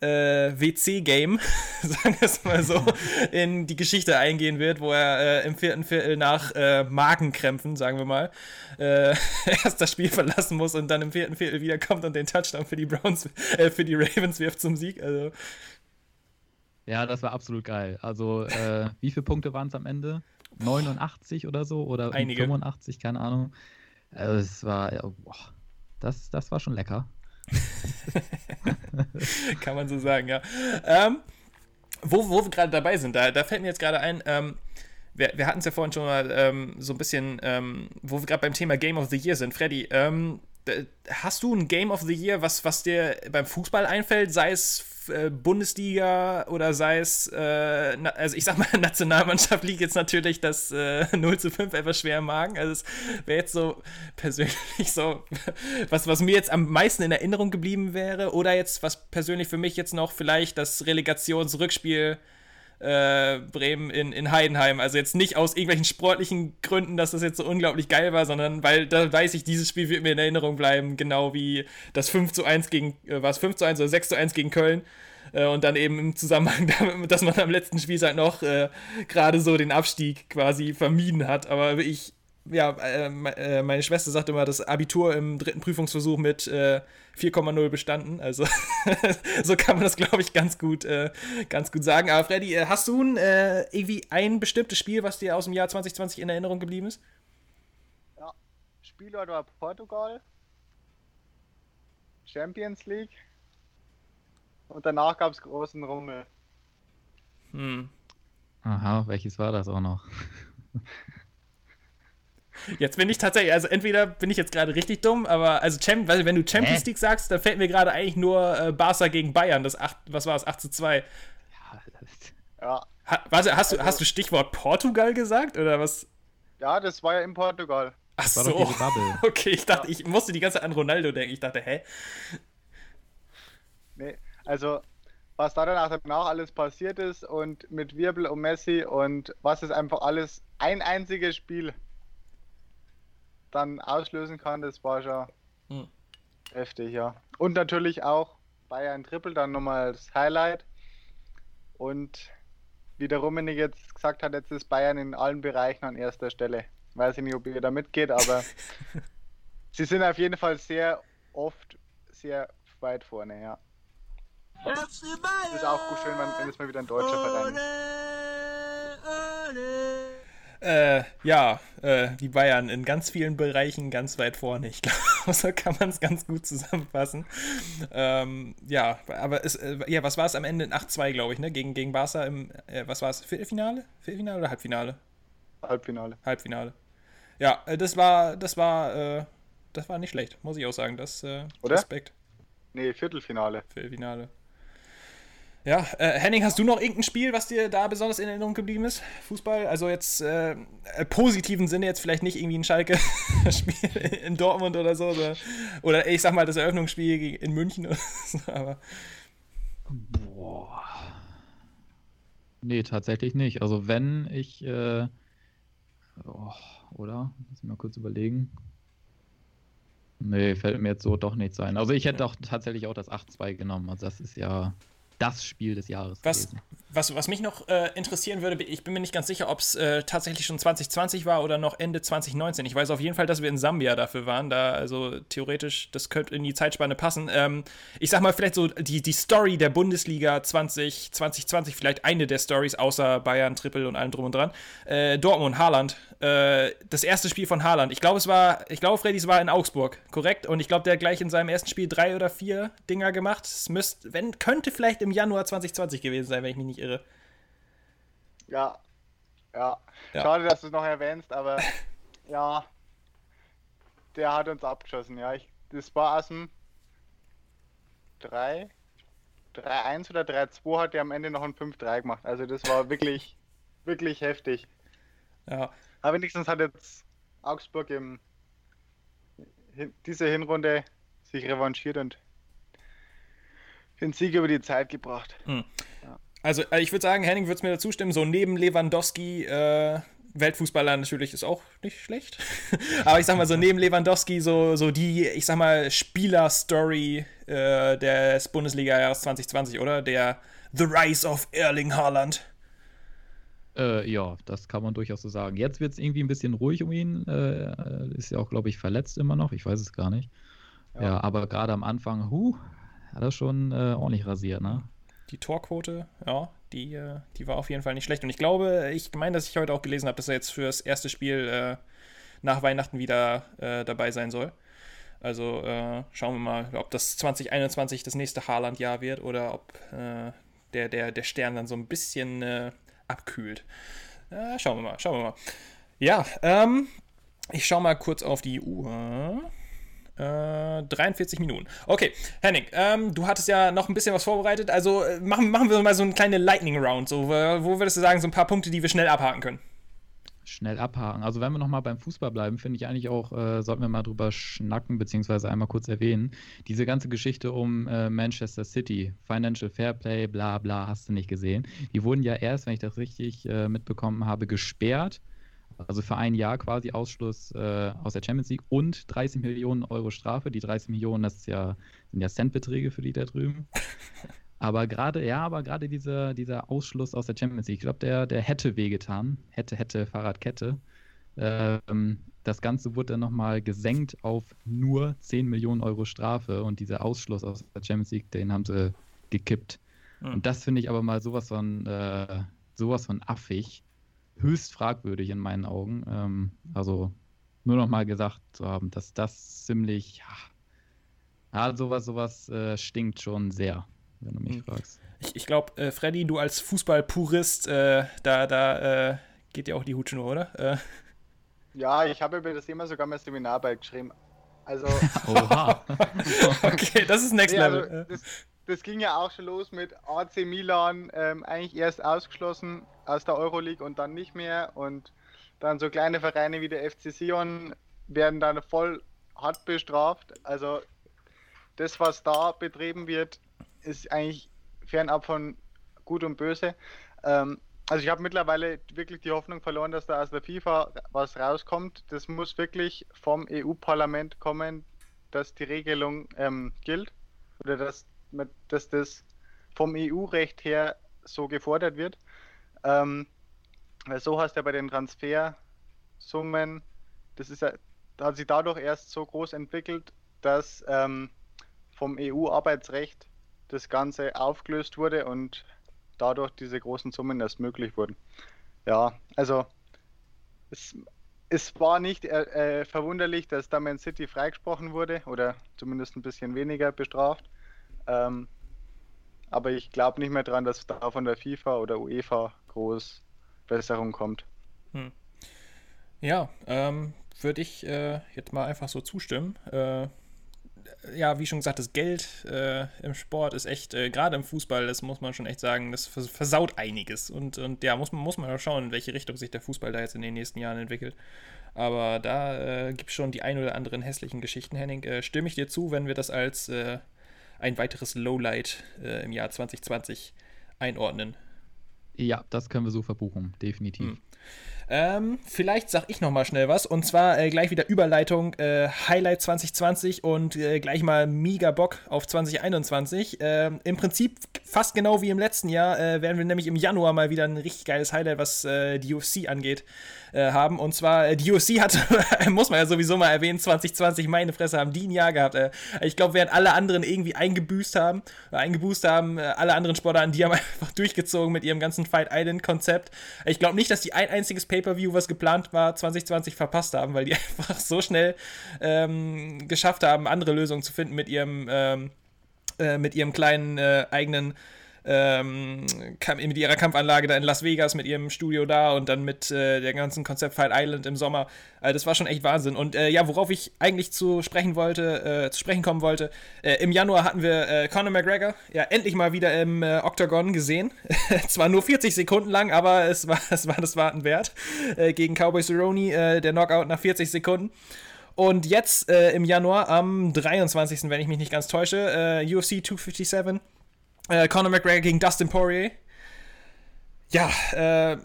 äh, WC-Game, sagen wir es mal so, in die Geschichte eingehen wird, wo er äh, im vierten Viertel nach äh, Magenkrämpfen, sagen wir mal, äh, erst das Spiel verlassen muss und dann im vierten Viertel wiederkommt und den Touchdown für die Browns, äh, für die Ravens wirft zum Sieg. Also. Ja, das war absolut geil. Also, äh, wie viele Punkte waren es am Ende? 89 oder so? Oder Einige. 85, keine Ahnung. Also, es war, boah, das, das war schon lecker. Kann man so sagen, ja. Ähm, wo, wo wir gerade dabei sind, da, da fällt mir jetzt gerade ein, ähm, wir, wir hatten es ja vorhin schon mal ähm, so ein bisschen, ähm, wo wir gerade beim Thema Game of the Year sind. Freddy, ähm, hast du ein Game of the Year, was, was dir beim Fußball einfällt, sei es äh, Bundesliga oder sei es, äh, na, also ich sag mal, Nationalmannschaft liegt jetzt natürlich das äh, 0 zu 5 etwas schwer im Magen. Also es wäre jetzt so persönlich so, was, was mir jetzt am meisten in Erinnerung geblieben wäre. Oder jetzt, was persönlich für mich jetzt noch vielleicht das Relegationsrückspiel äh, Bremen in, in Heidenheim. Also jetzt nicht aus irgendwelchen sportlichen Gründen, dass das jetzt so unglaublich geil war, sondern weil da weiß ich, dieses Spiel wird mir in Erinnerung bleiben, genau wie das 5 zu 1 gegen, äh, war es 5 zu 1 oder 6 zu 1 gegen Köln. Äh, und dann eben im Zusammenhang damit, dass man am letzten Spieltag noch äh, gerade so den Abstieg quasi vermieden hat. Aber ich ja, äh, äh, meine Schwester sagt immer, das Abitur im dritten Prüfungsversuch mit äh, 4,0 bestanden. Also so kann man das, glaube ich, ganz gut, äh, ganz gut sagen. Aber Freddy, äh, hast du ein, äh, irgendwie ein bestimmtes Spiel, was dir aus dem Jahr 2020 in Erinnerung geblieben ist? Ja, Spielort war Portugal, Champions League und danach gab es großen Rummel. Hm. Aha, welches war das auch noch? Jetzt bin ich tatsächlich, also entweder bin ich jetzt gerade richtig dumm, aber also Champ, wenn du Champions Hä? League sagst, dann fällt mir gerade eigentlich nur äh, Barca gegen Bayern, das 8, was war es, 8 zu 2. Ja. Ha, warte, hast du, also, hast du Stichwort Portugal gesagt oder was? Ja, das war ja in Portugal. Ach so. Okay, ich dachte, ja. ich musste die ganze Zeit an Ronaldo denken. Ich dachte, hä? Nee, also was da dann auch danach alles passiert ist und mit Wirbel und Messi und was es einfach alles ein einziges Spiel dann auslösen kann, das war schon hm. heftig, ja. Und natürlich auch Bayern Triple dann nochmal als Highlight. Und wie der Rummenig jetzt gesagt hat, jetzt ist Bayern in allen Bereichen an erster Stelle. Weiß ich nicht, ob ihr da mitgeht, aber sie sind auf jeden Fall sehr oft sehr weit vorne, ja. Das ist auch gut schön, wenn es mal wieder ein deutscher Verein ist. Äh, ja, äh, die Bayern in ganz vielen Bereichen ganz weit vorne. Ich glaube, so kann man es ganz gut zusammenfassen. Ähm, ja, aber es, äh, ja, was war es am Ende? 8-2, glaube ich, ne? Gegen, gegen Barca im, äh, was war es? Viertelfinale? Viertelfinale oder Halbfinale? Halbfinale. Halbfinale. Ja, äh, das war, das war, äh, das war nicht schlecht, muss ich auch sagen. Das, Oder? Respekt. Nee, Viertelfinale. Viertelfinale. Ja, äh, Henning, hast du noch irgendein Spiel, was dir da besonders in Erinnerung geblieben ist? Fußball? Also jetzt äh, im positiven Sinne jetzt vielleicht nicht irgendwie ein Schalke-Spiel in Dortmund oder so. Oder, oder, ich sag mal das Eröffnungsspiel in München oder so, aber. Boah. Nee, tatsächlich nicht. Also wenn ich. Äh, oh, oder? Lass mich mal kurz überlegen. Nee, fällt mir jetzt so doch nichts ein. Also ich hätte auch tatsächlich auch das 8-2 genommen. Also das ist ja das Spiel des Jahres was, gewesen. Was, was mich noch äh, interessieren würde, ich bin mir nicht ganz sicher, ob es äh, tatsächlich schon 2020 war oder noch Ende 2019. Ich weiß auf jeden Fall, dass wir in Sambia dafür waren. Da, also theoretisch, das könnte in die Zeitspanne passen. Ähm, ich sag mal, vielleicht so die, die Story der Bundesliga 20, 2020, vielleicht eine der Stories, außer Bayern, Triple und allem drum und dran. Äh, Dortmund, Haaland. Äh, das erste Spiel von Haaland. Ich glaube, es war, ich glaube, Freddy, es war in Augsburg, korrekt? Und ich glaube, der hat gleich in seinem ersten Spiel drei oder vier Dinger gemacht. Es müsste, wenn, könnte vielleicht im Januar 2020 gewesen sein, wenn ich mich nicht irre. Ja. Ja. ja. Schade, dass du es noch erwähnst, aber ja. Der hat uns abgeschossen, ja. Ich, das war aus dem 3, 3-1 oder 3-2 hat er am Ende noch ein 5-3 gemacht. Also das war wirklich, wirklich heftig. Ja. Aber wenigstens hat jetzt Augsburg im diese Hinrunde sich revanchiert und den Sieg über die Zeit gebracht. Hm. Ja. Also äh, ich würde sagen, Henning würde es mir dazu stimmen, so neben Lewandowski, äh, Weltfußballer natürlich ist auch nicht schlecht. Aber ich sag mal so neben Lewandowski so, so die, ich sag mal, Spieler-Story äh, des Bundesliga-Jahres 2020, oder? Der The Rise of Erling Haaland. Äh, ja, das kann man durchaus so sagen. Jetzt wird es irgendwie ein bisschen ruhig um ihn. Äh, ist ja auch, glaube ich, verletzt immer noch. Ich weiß es gar nicht. Ja, ja aber gerade am Anfang, huh, hat er schon äh, ordentlich rasiert, ne? Die Torquote, ja, die, äh, die war auf jeden Fall nicht schlecht. Und ich glaube, ich meine, dass ich heute auch gelesen habe, dass er jetzt für das erste Spiel äh, nach Weihnachten wieder äh, dabei sein soll. Also äh, schauen wir mal, ob das 2021 das nächste Haaland-Jahr wird oder ob äh, der, der, der Stern dann so ein bisschen abkühlt. schauen wir mal, schauen wir mal. Ja, ähm, ich schaue mal kurz auf die Uhr. 43 äh, Minuten. Okay, Henning, ähm, du hattest ja noch ein bisschen was vorbereitet. Also äh, machen, machen wir mal so eine kleine Lightning Round. So, wo würdest du sagen, so ein paar Punkte, die wir schnell abhaken können? Schnell abhaken. Also wenn wir nochmal beim Fußball bleiben, finde ich eigentlich auch, äh, sollten wir mal drüber schnacken, beziehungsweise einmal kurz erwähnen. Diese ganze Geschichte um äh, Manchester City, Financial Fairplay, bla bla, hast du nicht gesehen. Die wurden ja erst, wenn ich das richtig äh, mitbekommen habe, gesperrt also für ein Jahr quasi Ausschluss äh, aus der Champions League und 30 Millionen Euro Strafe. Die 30 Millionen, das ja, sind ja Centbeträge für die da drüben. Aber gerade, ja, aber gerade dieser, dieser Ausschluss aus der Champions League, ich glaube, der, der hätte wehgetan. Hätte, hätte, Fahrradkette. Ähm, das Ganze wurde dann nochmal gesenkt auf nur 10 Millionen Euro Strafe und dieser Ausschluss aus der Champions League, den haben sie gekippt. Mhm. Und das finde ich aber mal sowas von, äh, sowas von affig höchst fragwürdig in meinen Augen. Ähm, also nur noch mal gesagt zu haben, dass das ziemlich, ja, ja sowas, sowas äh, stinkt schon sehr, wenn du mich mhm. fragst. Ich, ich glaube, äh, Freddy, du als Fußballpurist, äh, da, da äh, geht ja auch die Hutschnur, oder? Äh. Ja, ich habe über das Thema sogar mal Seminarbeit geschrieben. Also. Oha. okay, das ist Next Level. Also, das, das, ging ja auch schon los mit AC Milan, ähm, eigentlich erst ausgeschlossen aus der Euroleague und dann nicht mehr. Und dann so kleine Vereine wie der FC Sion werden dann voll hart bestraft. Also das, was da betrieben wird, ist eigentlich fernab von gut und böse. Ähm, also ich habe mittlerweile wirklich die Hoffnung verloren, dass da aus der FIFA was rauskommt. Das muss wirklich vom EU-Parlament kommen, dass die Regelung ähm, gilt oder dass, dass das vom EU-Recht her so gefordert wird. Ähm, weil so hast du ja bei den Transfersummen, das ist ja, hat sich dadurch erst so groß entwickelt, dass ähm, vom EU-Arbeitsrecht das Ganze aufgelöst wurde und dadurch diese großen Summen erst möglich wurden. Ja, also es, es war nicht äh, äh verwunderlich, dass da Man City freigesprochen wurde oder zumindest ein bisschen weniger bestraft. Ähm, aber ich glaube nicht mehr dran, dass da von der FIFA oder UEFA groß Besserung kommt. Hm. Ja, ähm, würde ich äh, jetzt mal einfach so zustimmen. Äh, ja, wie schon gesagt, das Geld äh, im Sport ist echt, äh, gerade im Fußball, das muss man schon echt sagen, das versaut einiges. Und, und ja, muss man, muss man auch schauen, in welche Richtung sich der Fußball da jetzt in den nächsten Jahren entwickelt. Aber da äh, gibt es schon die ein oder anderen hässlichen Geschichten, Henning. Äh, stimme ich dir zu, wenn wir das als äh, ein weiteres Lowlight äh, im Jahr 2020 einordnen? Ja, das können wir so verbuchen, definitiv. Hm. Ähm, vielleicht sag ich noch mal schnell was und zwar äh, gleich wieder Überleitung äh, Highlight 2020 und äh, gleich mal mega Bock auf 2021. Ähm, Im Prinzip fast genau wie im letzten Jahr äh, werden wir nämlich im Januar mal wieder ein richtig geiles Highlight, was äh, die UFC angeht, äh, haben. Und zwar, die UFC hat, muss man ja sowieso mal erwähnen, 2020, meine Fresse, haben die ein Jahr gehabt. Ich glaube, während alle anderen irgendwie eingebüßt haben, oder eingeboost haben, alle anderen Sportarten, die haben einfach durchgezogen mit ihrem ganzen Fight Island-Konzept. Ich glaube nicht, dass die ein einziges Pay-Per-View, was geplant war, 2020 verpasst haben, weil die einfach so schnell ähm, geschafft haben, andere Lösungen zu finden mit ihrem, ähm, äh, mit ihrem kleinen äh, eigenen ähm, mit ihrer Kampfanlage da in Las Vegas, mit ihrem Studio da und dann mit äh, der ganzen Concept Fight Island im Sommer. Also das war schon echt Wahnsinn. Und äh, ja, worauf ich eigentlich zu sprechen wollte, äh, zu sprechen kommen wollte, äh, im Januar hatten wir äh, Conor McGregor ja endlich mal wieder im äh, Octagon gesehen. Zwar nur 40 Sekunden lang, aber es war, es war das Warten wert. gegen Cowboy Cerrone, der Knockout nach 40 Sekunden. Und jetzt im Januar, am 23., wenn ich mich nicht ganz täusche, UFC 257 äh, Conor McGregor gegen Dustin Poirier. Ja, äh,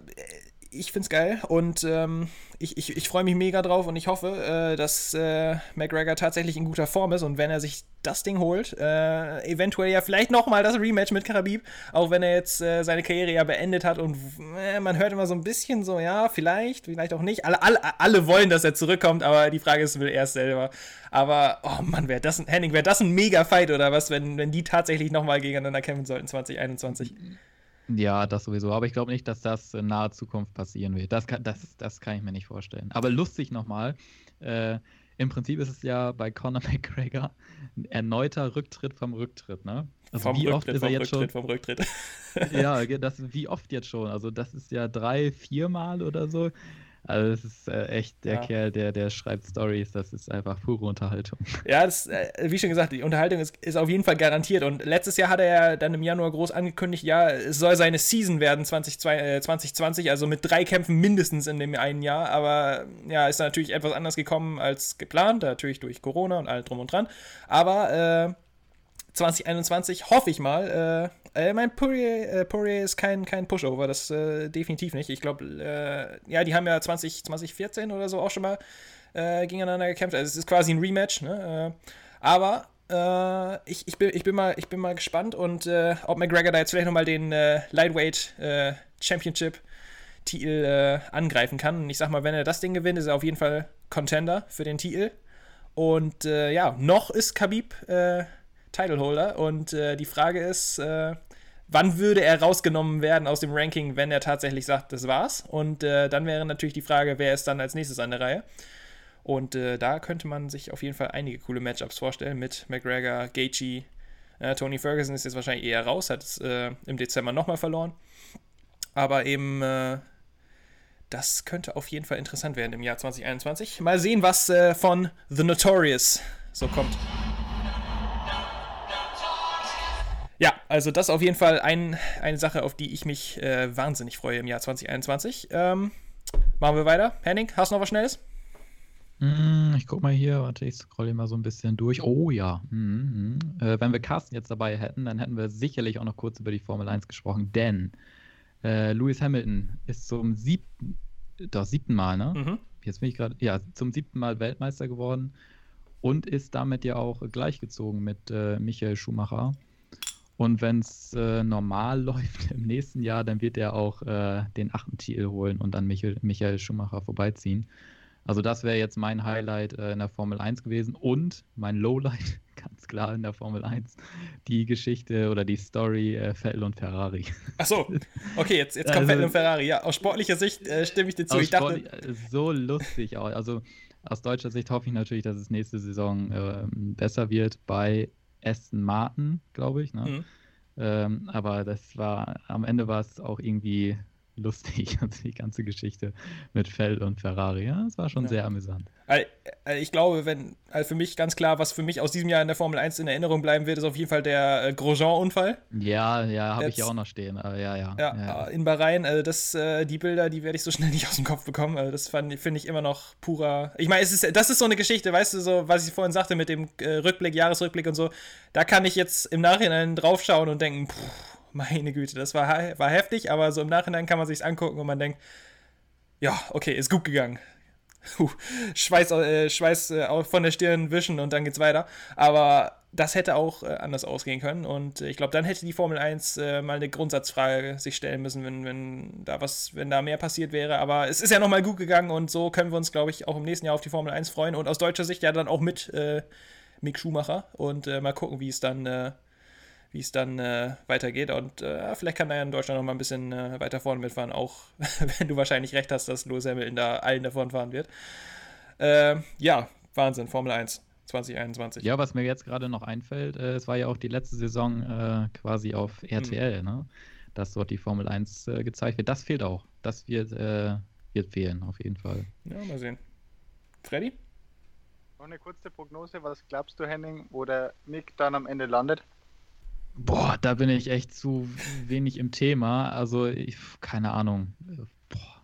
ich find's geil und ähm, ich, ich, ich freue mich mega drauf und ich hoffe, äh, dass äh, McGregor tatsächlich in guter Form ist und wenn er sich das Ding holt, äh, eventuell ja vielleicht nochmal das Rematch mit Karabib, auch wenn er jetzt äh, seine Karriere ja beendet hat und äh, man hört immer so ein bisschen so, ja, vielleicht, vielleicht auch nicht. Alle, alle, alle wollen, dass er zurückkommt, aber die Frage ist, will er es selber. Aber, oh Mann, wäre das ein, Henning, wäre das ein Mega-Fight oder was, wenn, wenn die tatsächlich nochmal gegeneinander kämpfen sollten 2021? Ja, das sowieso. Aber ich glaube nicht, dass das in naher Zukunft passieren wird. Das kann, das, das kann ich mir nicht vorstellen. Aber lustig nochmal. Äh, Im Prinzip ist es ja bei Conor McGregor ein erneuter Rücktritt vom Rücktritt, ne? Also vom wie Rücktritt, oft ist er jetzt Rücktritt, schon? Vom Rücktritt. ja, das, wie oft jetzt schon? Also das ist ja drei, vier Mal oder so. Also es ist äh, echt der ja. Kerl, der, der schreibt Stories, das ist einfach pure Unterhaltung. Ja, das, äh, wie schon gesagt, die Unterhaltung ist, ist auf jeden Fall garantiert. Und letztes Jahr hat er ja dann im Januar groß angekündigt, ja, es soll seine Season werden 2020, äh, also mit drei Kämpfen mindestens in dem einen Jahr. Aber ja, ist natürlich etwas anders gekommen als geplant, natürlich durch Corona und all drum und dran. Aber äh, 2021 hoffe ich mal. Äh, äh, mein Poirier, äh, Poirier ist kein, kein Pushover, das äh, definitiv nicht. Ich glaube, äh, ja, die haben ja 20, 2014 oder so auch schon mal äh, gegeneinander gekämpft. Also es ist quasi ein Rematch, ne? Äh, aber ich, ich, bin, ich, bin mal, ich bin mal gespannt und ob McGregor da jetzt vielleicht nochmal den Lightweight Championship Titel angreifen kann. Und ich sag mal, wenn er das Ding gewinnt, ist er auf jeden Fall Contender für den Titel. Und ja, noch ist Khabib Titleholder. Und äh, die Frage ist, äh, wann würde er rausgenommen werden aus dem Ranking, wenn er tatsächlich sagt, das war's? Und äh, dann wäre natürlich die Frage, wer ist dann als nächstes an der Reihe? Und äh, da könnte man sich auf jeden Fall einige coole Matchups vorstellen mit McGregor, Gaethje. Äh, Tony Ferguson ist jetzt wahrscheinlich eher raus, hat es äh, im Dezember nochmal verloren. Aber eben das könnte auf jeden Fall interessant werden im Jahr 2021. Mal sehen, was äh, von The Notorious so kommt. Ja, also das ist auf jeden Fall ein, eine Sache, auf die ich mich äh, wahnsinnig freue im Jahr 2021. Ähm, machen wir weiter. Henning, hast du noch was Schnelles? Hm, ich guck mal hier, warte, ich scrolle mal so ein bisschen durch. Oh ja. Mhm, mhm. Äh, wenn wir Carsten jetzt dabei hätten, dann hätten wir sicherlich auch noch kurz über die Formel 1 gesprochen, denn äh, Lewis Hamilton ist zum siebten, doch, siebten Mal, ne? Mhm. Jetzt bin ich gerade, ja, zum siebten Mal Weltmeister geworden und ist damit ja auch gleichgezogen mit äh, Michael Schumacher. Und wenn es äh, normal läuft im nächsten Jahr, dann wird er auch äh, den achten Titel holen und an Michael, Michael Schumacher vorbeiziehen. Also das wäre jetzt mein Highlight äh, in der Formel 1 gewesen und mein Lowlight, ganz klar in der Formel 1, die Geschichte oder die Story äh, Vettel und Ferrari. Ach so, okay, jetzt, jetzt kommt also, Vettel und Ferrari. Ja, aus sportlicher Sicht äh, stimme ich dir zu. Ich dachte, äh, so lustig auch. Also aus deutscher Sicht hoffe ich natürlich, dass es nächste Saison äh, besser wird bei Aston Martin, glaube ich. Ne? Mhm. Ähm, aber das war, am Ende war es auch irgendwie lustig, also die ganze Geschichte mit Feld und Ferrari. Ja, das war schon ja. sehr amüsant. Ich glaube, wenn, also für mich ganz klar, was für mich aus diesem Jahr in der Formel 1 in Erinnerung bleiben wird, ist auf jeden Fall der äh, Grosjean-Unfall. Ja, ja, habe ich ja auch noch stehen. Aber ja, ja, ja, ja. In Bahrain, also das, äh, die Bilder, die werde ich so schnell nicht aus dem Kopf bekommen. Also das finde ich immer noch purer. Ich meine, das ist so eine Geschichte, weißt du, so, was ich vorhin sagte mit dem äh, Rückblick, Jahresrückblick und so. Da kann ich jetzt im Nachhinein draufschauen und denken, puh, meine Güte, das war, war heftig, aber so im Nachhinein kann man sich angucken und man denkt, ja, okay, ist gut gegangen. Schweiß, äh, Schweiß äh, von der Stirn wischen und dann geht's weiter. Aber das hätte auch äh, anders ausgehen können. Und ich glaube, dann hätte die Formel 1 äh, mal eine Grundsatzfrage sich stellen müssen, wenn, wenn da was, wenn da mehr passiert wäre. Aber es ist ja nochmal gut gegangen und so können wir uns, glaube ich, auch im nächsten Jahr auf die Formel 1 freuen. Und aus deutscher Sicht ja dann auch mit äh, Mick Schumacher. Und äh, mal gucken, wie es dann wie es dann äh, weitergeht. Und äh, vielleicht kann er in Deutschland noch mal ein bisschen äh, weiter vorne mitfahren, auch wenn du wahrscheinlich recht hast, dass Lewis Hamilton da allen davon fahren wird. Ähm, ja, Wahnsinn, Formel 1. 2021. Ja, was mir jetzt gerade noch einfällt, äh, es war ja auch die letzte Saison äh, quasi auf RTL, mhm. ne? dass dort die Formel 1 äh, gezeigt wird. Das fehlt auch. Das wird, wird fehlen, auf jeden Fall. Ja, mal sehen. Freddy? Noch eine kurze Prognose. Was glaubst du, Henning, wo der Mick dann am Ende landet? Boah, da bin ich echt zu wenig im Thema. Also, ich, keine Ahnung. Boah.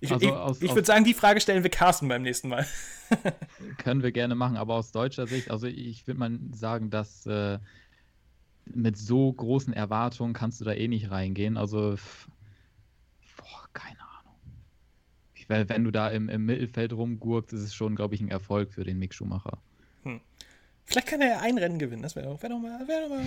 Ich, also ich, ich würde sagen, die Frage stellen wir Carsten beim nächsten Mal. können wir gerne machen, aber aus deutscher Sicht, also ich würde mal sagen, dass äh, mit so großen Erwartungen kannst du da eh nicht reingehen. Also, boah, keine Ahnung. Ich, wenn du da im, im Mittelfeld rumgurkst, ist es schon, glaube ich, ein Erfolg für den Mick Schumacher. Hm. Vielleicht kann er ja ein Rennen gewinnen. Das wäre doch, wär doch, mal, wär doch mal.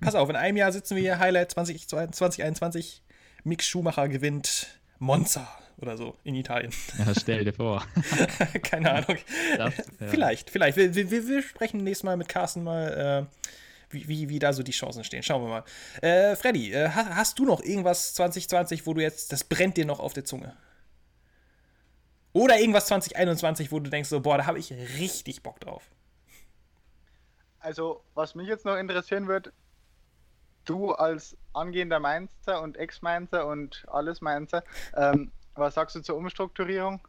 Pass auf, in einem Jahr sitzen wir hier, Highlight 20, 2021. Mick Schumacher gewinnt Monza oder so in Italien. Ja, stell dir vor. Keine Ahnung. Das, ja. Vielleicht, vielleicht. Wir, wir, wir, sprechen nächstes Mal mit Carsten mal, äh, wie, wie, wie da so die Chancen stehen. Schauen wir mal. Äh, Freddy, äh, hast, hast du noch irgendwas 2020, wo du jetzt, das brennt dir noch auf der Zunge? Oder irgendwas 2021, wo du denkst, so, boah, da habe ich richtig Bock drauf. Also, was mich jetzt noch interessieren wird, du als angehender Mainzer und Ex-Mainzer und alles Mainzer, ähm, was sagst du zur Umstrukturierung?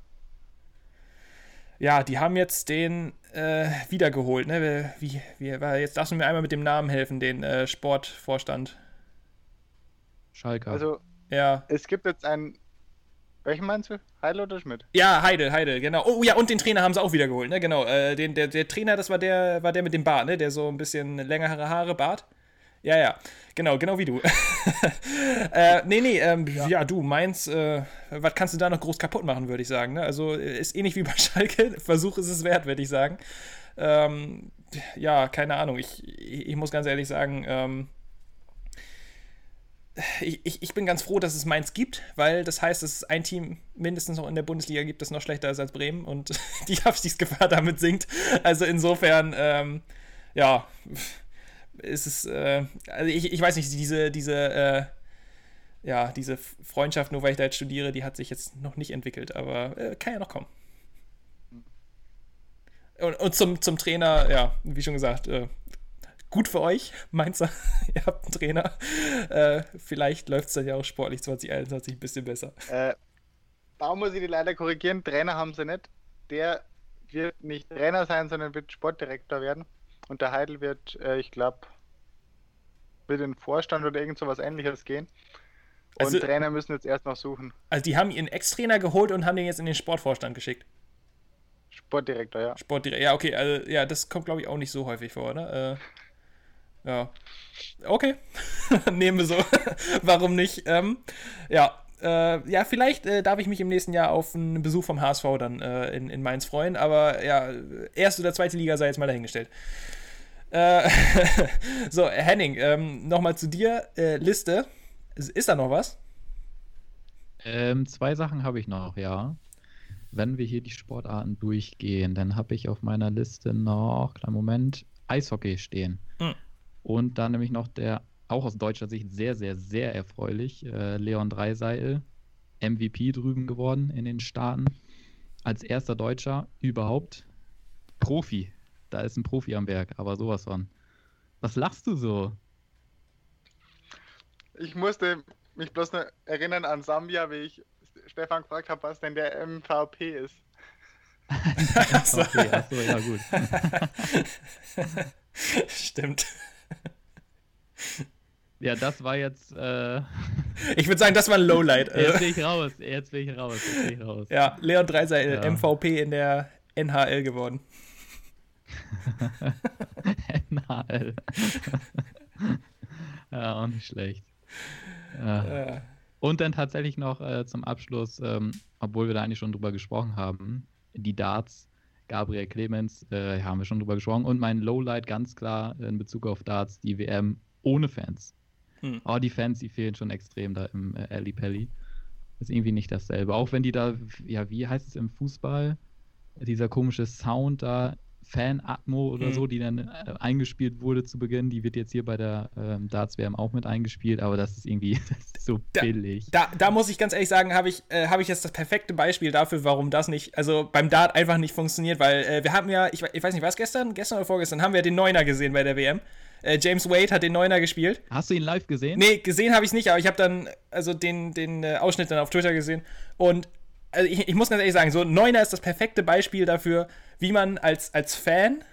Ja, die haben jetzt den äh, wiedergeholt, ne? Wie, wie, jetzt darfst du mir einmal mit dem Namen helfen, den äh, Sportvorstand. Schalke. Also, ja. es gibt jetzt einen welchen meinst du? Heidel oder Schmidt? Ja, Heidel, Heidel, genau. Oh ja, und den Trainer haben sie auch wieder geholt, ne? Genau. Äh, den, der, der Trainer, das war der, war der mit dem Bart, ne? Der so ein bisschen längere Haare, Bart. Ja, ja, genau, genau wie du. äh, nee, nee, ähm, ja. ja. du meinst, äh, was kannst du da noch groß kaputt machen, würde ich sagen. Ne? Also ist ähnlich wie bei Schalke. Versuch ist es wert, würde ich sagen. Ähm, ja, keine Ahnung. Ich, ich, muss ganz ehrlich sagen, ähm, ich, ich, bin ganz froh, dass es Mainz gibt, weil das heißt, dass es ein Team mindestens noch in der Bundesliga gibt, das noch schlechter ist als Bremen und die Abstiegsgefahr damit sinkt. Also insofern, ähm, ja, ist es, äh, also ich, ich weiß nicht, diese, diese, äh, ja, diese Freundschaft, nur weil ich da jetzt studiere, die hat sich jetzt noch nicht entwickelt, aber äh, kann ja noch kommen. Und, und, zum, zum Trainer, ja, wie schon gesagt, äh, gut für euch, Mainzer. Ihr habt einen Trainer. Äh, vielleicht läuft es dann ja auch sportlich 2021 ein bisschen besser. Äh, da muss ich die leider korrigieren. Trainer haben sie nicht. Der wird nicht Trainer sein, sondern wird Sportdirektor werden. Und der Heidel wird, äh, ich glaube, in den Vorstand oder irgend so was ähnliches gehen. Und also, Trainer müssen jetzt erst noch suchen. Also die haben ihren Ex-Trainer geholt und haben den jetzt in den Sportvorstand geschickt. Sportdirektor, ja. Sportdirektor, ja, okay, also ja, das kommt glaube ich auch nicht so häufig vor, oder? Äh, ja. Okay. Nehmen wir so. Warum nicht? Ähm, ja, äh, ja, vielleicht äh, darf ich mich im nächsten Jahr auf einen Besuch vom HSV dann äh, in, in Mainz freuen, aber ja, erste oder zweite Liga sei jetzt mal dahingestellt. Äh, so, Henning, ähm, nochmal zu dir. Äh, Liste. Ist, ist, da noch was? Ähm, zwei Sachen habe ich noch, ja. Wenn wir hier die Sportarten durchgehen, dann habe ich auf meiner Liste noch, kleinen Moment, Eishockey stehen. Hm. Und dann nämlich noch der auch aus deutscher Sicht sehr, sehr, sehr erfreulich. Äh, Leon Dreiseil, MVP drüben geworden in den Staaten. Als erster Deutscher überhaupt Profi. Da ist ein Profi am Werk, aber sowas von. Was lachst du so? Ich musste mich bloß noch erinnern an Sambia, wie ich Stefan gefragt habe, was denn der MVP ist. okay, achso, ja gut. Stimmt. Ja, das war jetzt. Äh... Ich würde sagen, das war ein Lowlight. jetzt bin ich raus. Jetzt bin ich raus. Jetzt bin ich raus. Ja, Leon Dreiser, ja. MVP in der NHL geworden. NHL. ja, auch nicht schlecht. Ja. Ja. Und dann tatsächlich noch äh, zum Abschluss, ähm, obwohl wir da eigentlich schon drüber gesprochen haben, die Darts, Gabriel Clemens, äh, haben wir schon drüber gesprochen. Und mein Lowlight ganz klar in Bezug auf Darts, die WM ohne Fans. Hm. Oh, die Fans, die fehlen schon extrem da im äh, Ali Pelli. Ist irgendwie nicht dasselbe. Auch wenn die da, ja, wie heißt es im Fußball? Dieser komische Sound da, Fan-Atmo oder mhm. so, die dann äh, eingespielt wurde zu Beginn, die wird jetzt hier bei der ähm, Darts-WM auch mit eingespielt, aber das ist irgendwie das ist so billig. Da, da, da, muss ich ganz ehrlich sagen, habe ich, äh, hab ich jetzt das perfekte Beispiel dafür, warum das nicht, also beim Dart einfach nicht funktioniert, weil äh, wir haben ja, ich, ich weiß nicht, was gestern, gestern oder vorgestern, haben wir den Neuner gesehen bei der WM. Äh, James Wade hat den Neuner gespielt. Hast du ihn live gesehen? Nee, gesehen habe ich es nicht, aber ich habe dann also den, den äh, Ausschnitt dann auf Twitter gesehen. Und also ich, ich, muss ganz ehrlich sagen, so Neuner ist das perfekte Beispiel dafür, wie man als, als Fan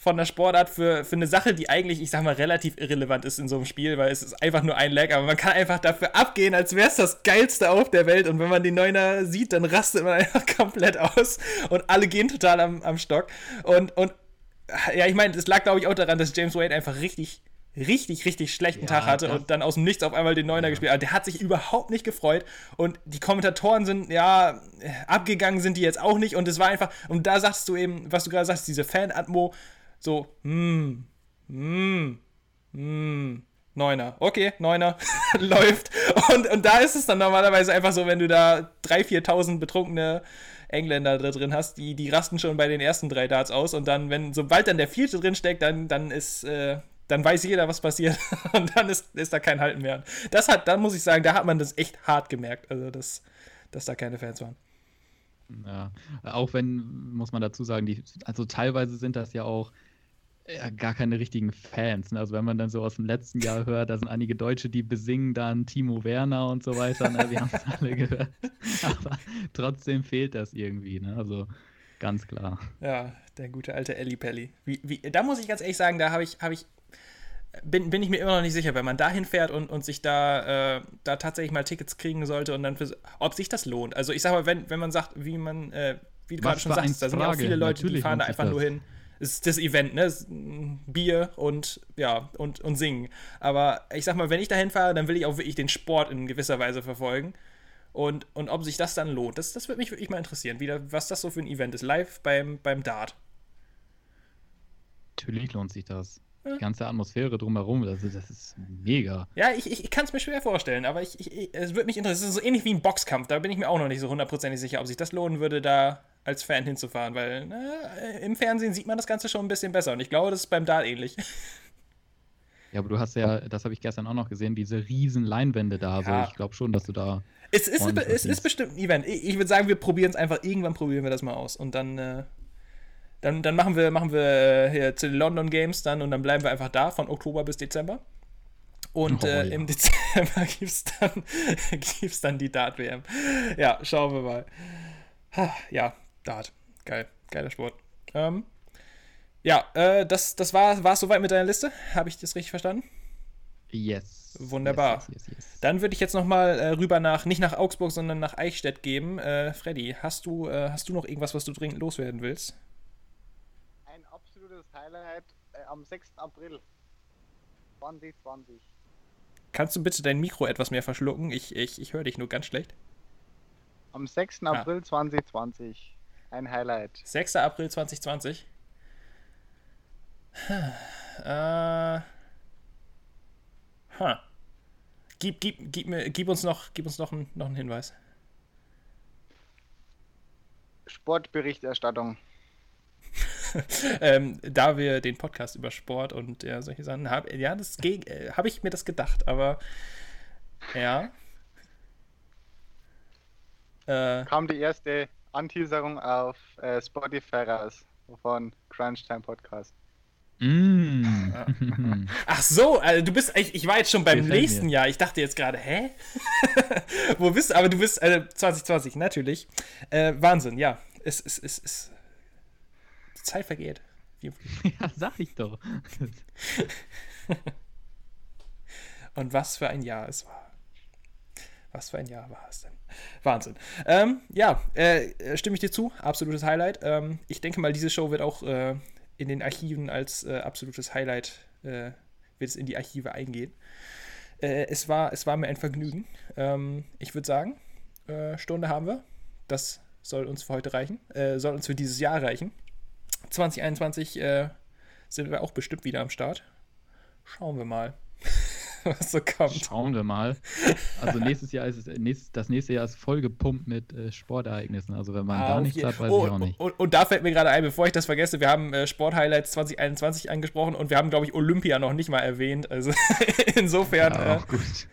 von der Sportart für, für eine Sache, die eigentlich, ich sag mal, relativ irrelevant ist in so einem Spiel, weil es ist einfach nur ein Lag, aber man kann einfach dafür abgehen, als wäre es das Geilste auf der Welt. Und wenn man den Neuner sieht, dann rastet man einfach komplett aus und alle gehen total am, am Stock. Und, und ja, ich meine, es lag, glaube ich, auch daran, dass James Wade einfach richtig, richtig, richtig schlechten ja, Tag hatte und dann aus dem Nichts auf einmal den Neuner ja. gespielt hat. Der hat sich überhaupt nicht gefreut und die Kommentatoren sind, ja, abgegangen sind die jetzt auch nicht und es war einfach, und da sagst du eben, was du gerade sagst, diese Fan-Atmo, so, hm, hm, hm, Neuner. Okay, Neuner läuft. Und, und da ist es dann normalerweise einfach so, wenn du da 3.000, 4.000 betrunkene Engländer da drin hast, die, die rasten schon bei den ersten drei Darts aus und dann, wenn, sobald dann der vierte drin steckt, dann, dann ist, äh, dann weiß jeder, was passiert und dann ist, ist da kein Halten mehr. Das hat, dann muss ich sagen, da hat man das echt hart gemerkt, also dass, dass da keine Fans waren. Ja, auch wenn, muss man dazu sagen, die, also teilweise sind das ja auch ja, gar keine richtigen Fans. Ne? Also wenn man dann so aus dem letzten Jahr hört, da sind einige Deutsche, die besingen dann Timo Werner und so weiter. Ne? Wir haben es alle gehört. Aber trotzdem fehlt das irgendwie. Ne? Also ganz klar. Ja, der gute alte Elli Pelli. Wie, wie, da muss ich ganz ehrlich sagen, da habe ich, hab ich bin, bin ich mir immer noch nicht sicher, wenn man da hinfährt und, und sich da, äh, da tatsächlich mal Tickets kriegen sollte und dann für, ob sich das lohnt. Also ich sag mal, wenn, wenn man sagt, wie man, äh, wie du gerade schon sagst, da sind ja auch viele Leute, Natürlich die fahren da einfach nur hin ist das Event, ne? Bier und ja, und, und singen. Aber ich sag mal, wenn ich dahin fahre, dann will ich auch wirklich den Sport in gewisser Weise verfolgen. Und, und ob sich das dann lohnt, das, das würde mich wirklich mal interessieren, wieder, was das so für ein Event ist, live beim, beim Dart. Natürlich lohnt sich das. Die ganze Atmosphäre drumherum, das, das ist mega. Ja, ich, ich, ich kann es mir schwer vorstellen, aber ich, ich, es würde mich interessieren. Es ist so ähnlich wie ein Boxkampf, da bin ich mir auch noch nicht so hundertprozentig sicher, ob sich das lohnen würde, da als Fan hinzufahren, weil na, im Fernsehen sieht man das Ganze schon ein bisschen besser und ich glaube, das ist beim Dart ähnlich. Ja, aber du hast ja, das habe ich gestern auch noch gesehen, diese riesen Leinwände da. Ja. Also ich glaube schon, dass du da. Es ist, es ist bestimmt ein Event. Ich, ich würde sagen, wir probieren es einfach, irgendwann probieren wir das mal aus. Und dann, äh, dann, dann machen wir, machen wir äh, hier zu den London Games dann und dann bleiben wir einfach da von Oktober bis Dezember. Und oh, äh, ja. im Dezember gibt es dann, gibt's dann die Dart-WM. Ja, schauen wir mal. Ja, Dart. Geil. Geiler Sport. Ähm, ja, äh, das, das war es soweit mit deiner Liste. Habe ich das richtig verstanden? Yes. Wunderbar. Yes, yes, yes, yes. Dann würde ich jetzt nochmal äh, rüber nach, nicht nach Augsburg, sondern nach Eichstätt geben. Äh, Freddy, hast du, äh, hast du noch irgendwas, was du dringend loswerden willst? Ein absolutes Highlight äh, am 6. April 2020. Kannst du bitte dein Mikro etwas mehr verschlucken? Ich, ich, ich höre dich nur ganz schlecht. Am 6. Ah. April 2020. Ein Highlight. 6. April 2020. Äh. Huh. Gib, gib, gib, mir, gib uns noch, gib uns noch, einen, noch einen Hinweis. Sportberichterstattung. ähm, da wir den Podcast über Sport und ja, solche Sachen haben, ja, das äh, habe ich mir das gedacht, aber ja. Äh, Kam die erste Anteaserung auf äh, Spotify raus von Crunch Time Podcast. Mm. Ach so, also du bist, ich, ich war jetzt schon beim nächsten mir. Jahr. Ich dachte jetzt gerade, hä? Wo bist du? Aber du bist äh, 2020, natürlich. Äh, Wahnsinn, ja. Es, es, es, es, die Zeit vergeht. Ja, sag ich doch. Und was für ein Jahr es war. Was für ein Jahr war es denn? Wahnsinn. Ähm, ja, äh, stimme ich dir zu. Absolutes Highlight. Ähm, ich denke mal, diese Show wird auch äh, in den Archiven als äh, absolutes Highlight, äh, wird es in die Archive eingehen. Äh, es, war, es war mir ein Vergnügen. Ähm, ich würde sagen, äh, Stunde haben wir. Das soll uns für heute reichen. soll uns für dieses Jahr reichen. 2021 sind wir auch bestimmt wieder am Start. Schauen wir mal. was so kommt. Schauen wir mal. Also nächstes Jahr ist es, das nächste Jahr ist vollgepumpt mit äh, Sportereignissen. Also wenn man ah, da nichts hat, weiß oh, ich auch nicht. Und, und, da fällt mir gerade ein, bevor ich das vergesse, wir haben äh, Sporthighlights 2021 angesprochen und wir haben, glaube ich, Olympia noch nicht mal erwähnt. Also insofern ja, äh,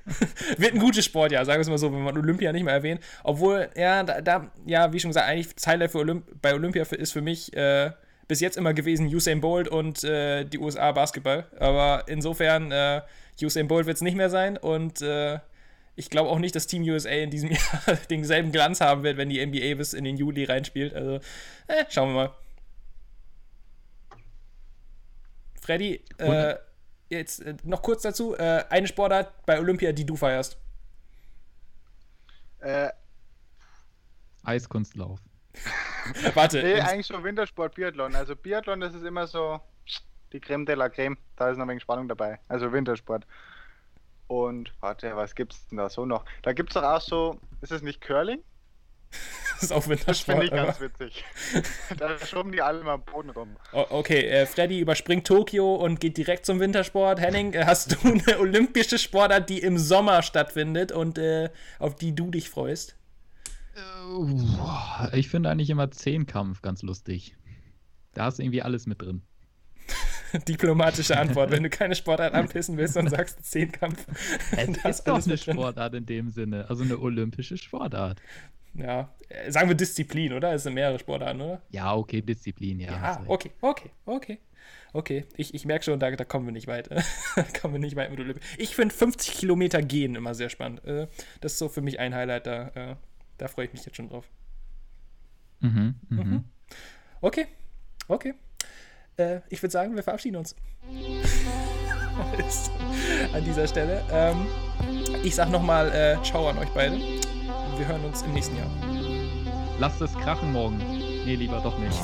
wird ein gutes Sportjahr, sagen wir es mal so, wenn man Olympia nicht mehr erwähnt. Obwohl, ja, da, da ja, wie schon gesagt, eigentlich das Highlight für Olymp bei Olympia ist für mich äh, bis jetzt immer gewesen Usain Bolt und äh, die USA Basketball. Aber insofern äh, Usain Bolt wird es nicht mehr sein und äh, ich glaube auch nicht, dass Team USA in diesem Jahr denselben Glanz haben wird, wenn die NBA bis in den Juli reinspielt. Also, äh, schauen wir mal. Freddy, äh, jetzt äh, noch kurz dazu: äh, eine Sportart bei Olympia, die du feierst. Äh. Eiskunstlauf. Warte. Nee, eigentlich schon Wintersport, Biathlon. Also Biathlon, das ist immer so die Creme de la Creme. Da ist noch ein wenig Spannung dabei. Also Wintersport. Und warte, was gibt's denn da so noch? Da gibt's doch auch so, ist es nicht Curling? das ist auch Wintersport. Das finde ich ganz witzig. da schoben die alle mal am Boden rum. okay, äh, Freddy überspringt Tokio und geht direkt zum Wintersport. Henning, äh, hast du eine olympische Sportart, die im Sommer stattfindet und äh, auf die du dich freust? Äh, ich finde eigentlich immer Zehnkampf ganz lustig. Da ist irgendwie alles mit drin. Diplomatische Antwort. Wenn du keine Sportart anpissen willst, dann sagst du Zehnkampf. Es ist doch eine Sportart in dem Sinne. Also eine olympische Sportart. Ja, äh, sagen wir Disziplin, oder? Es sind mehrere Sportarten, oder? Ja, okay, Disziplin, ja. Ja, okay, okay, okay. Okay, ich, ich merke schon, da, da kommen wir nicht weit. da kommen wir nicht weit mit Olympia. Ich finde 50 Kilometer gehen immer sehr spannend. Äh, das ist so für mich ein Highlight, da, äh, da freue ich mich jetzt schon drauf. Mhm, mhm. mhm. Okay, okay äh, ich würde sagen, wir verabschieden uns. an dieser Stelle. Ähm, ich sag nochmal äh, Ciao an euch beide. Wir hören uns im nächsten Jahr. Lasst es krachen morgen. Nee, lieber doch nicht.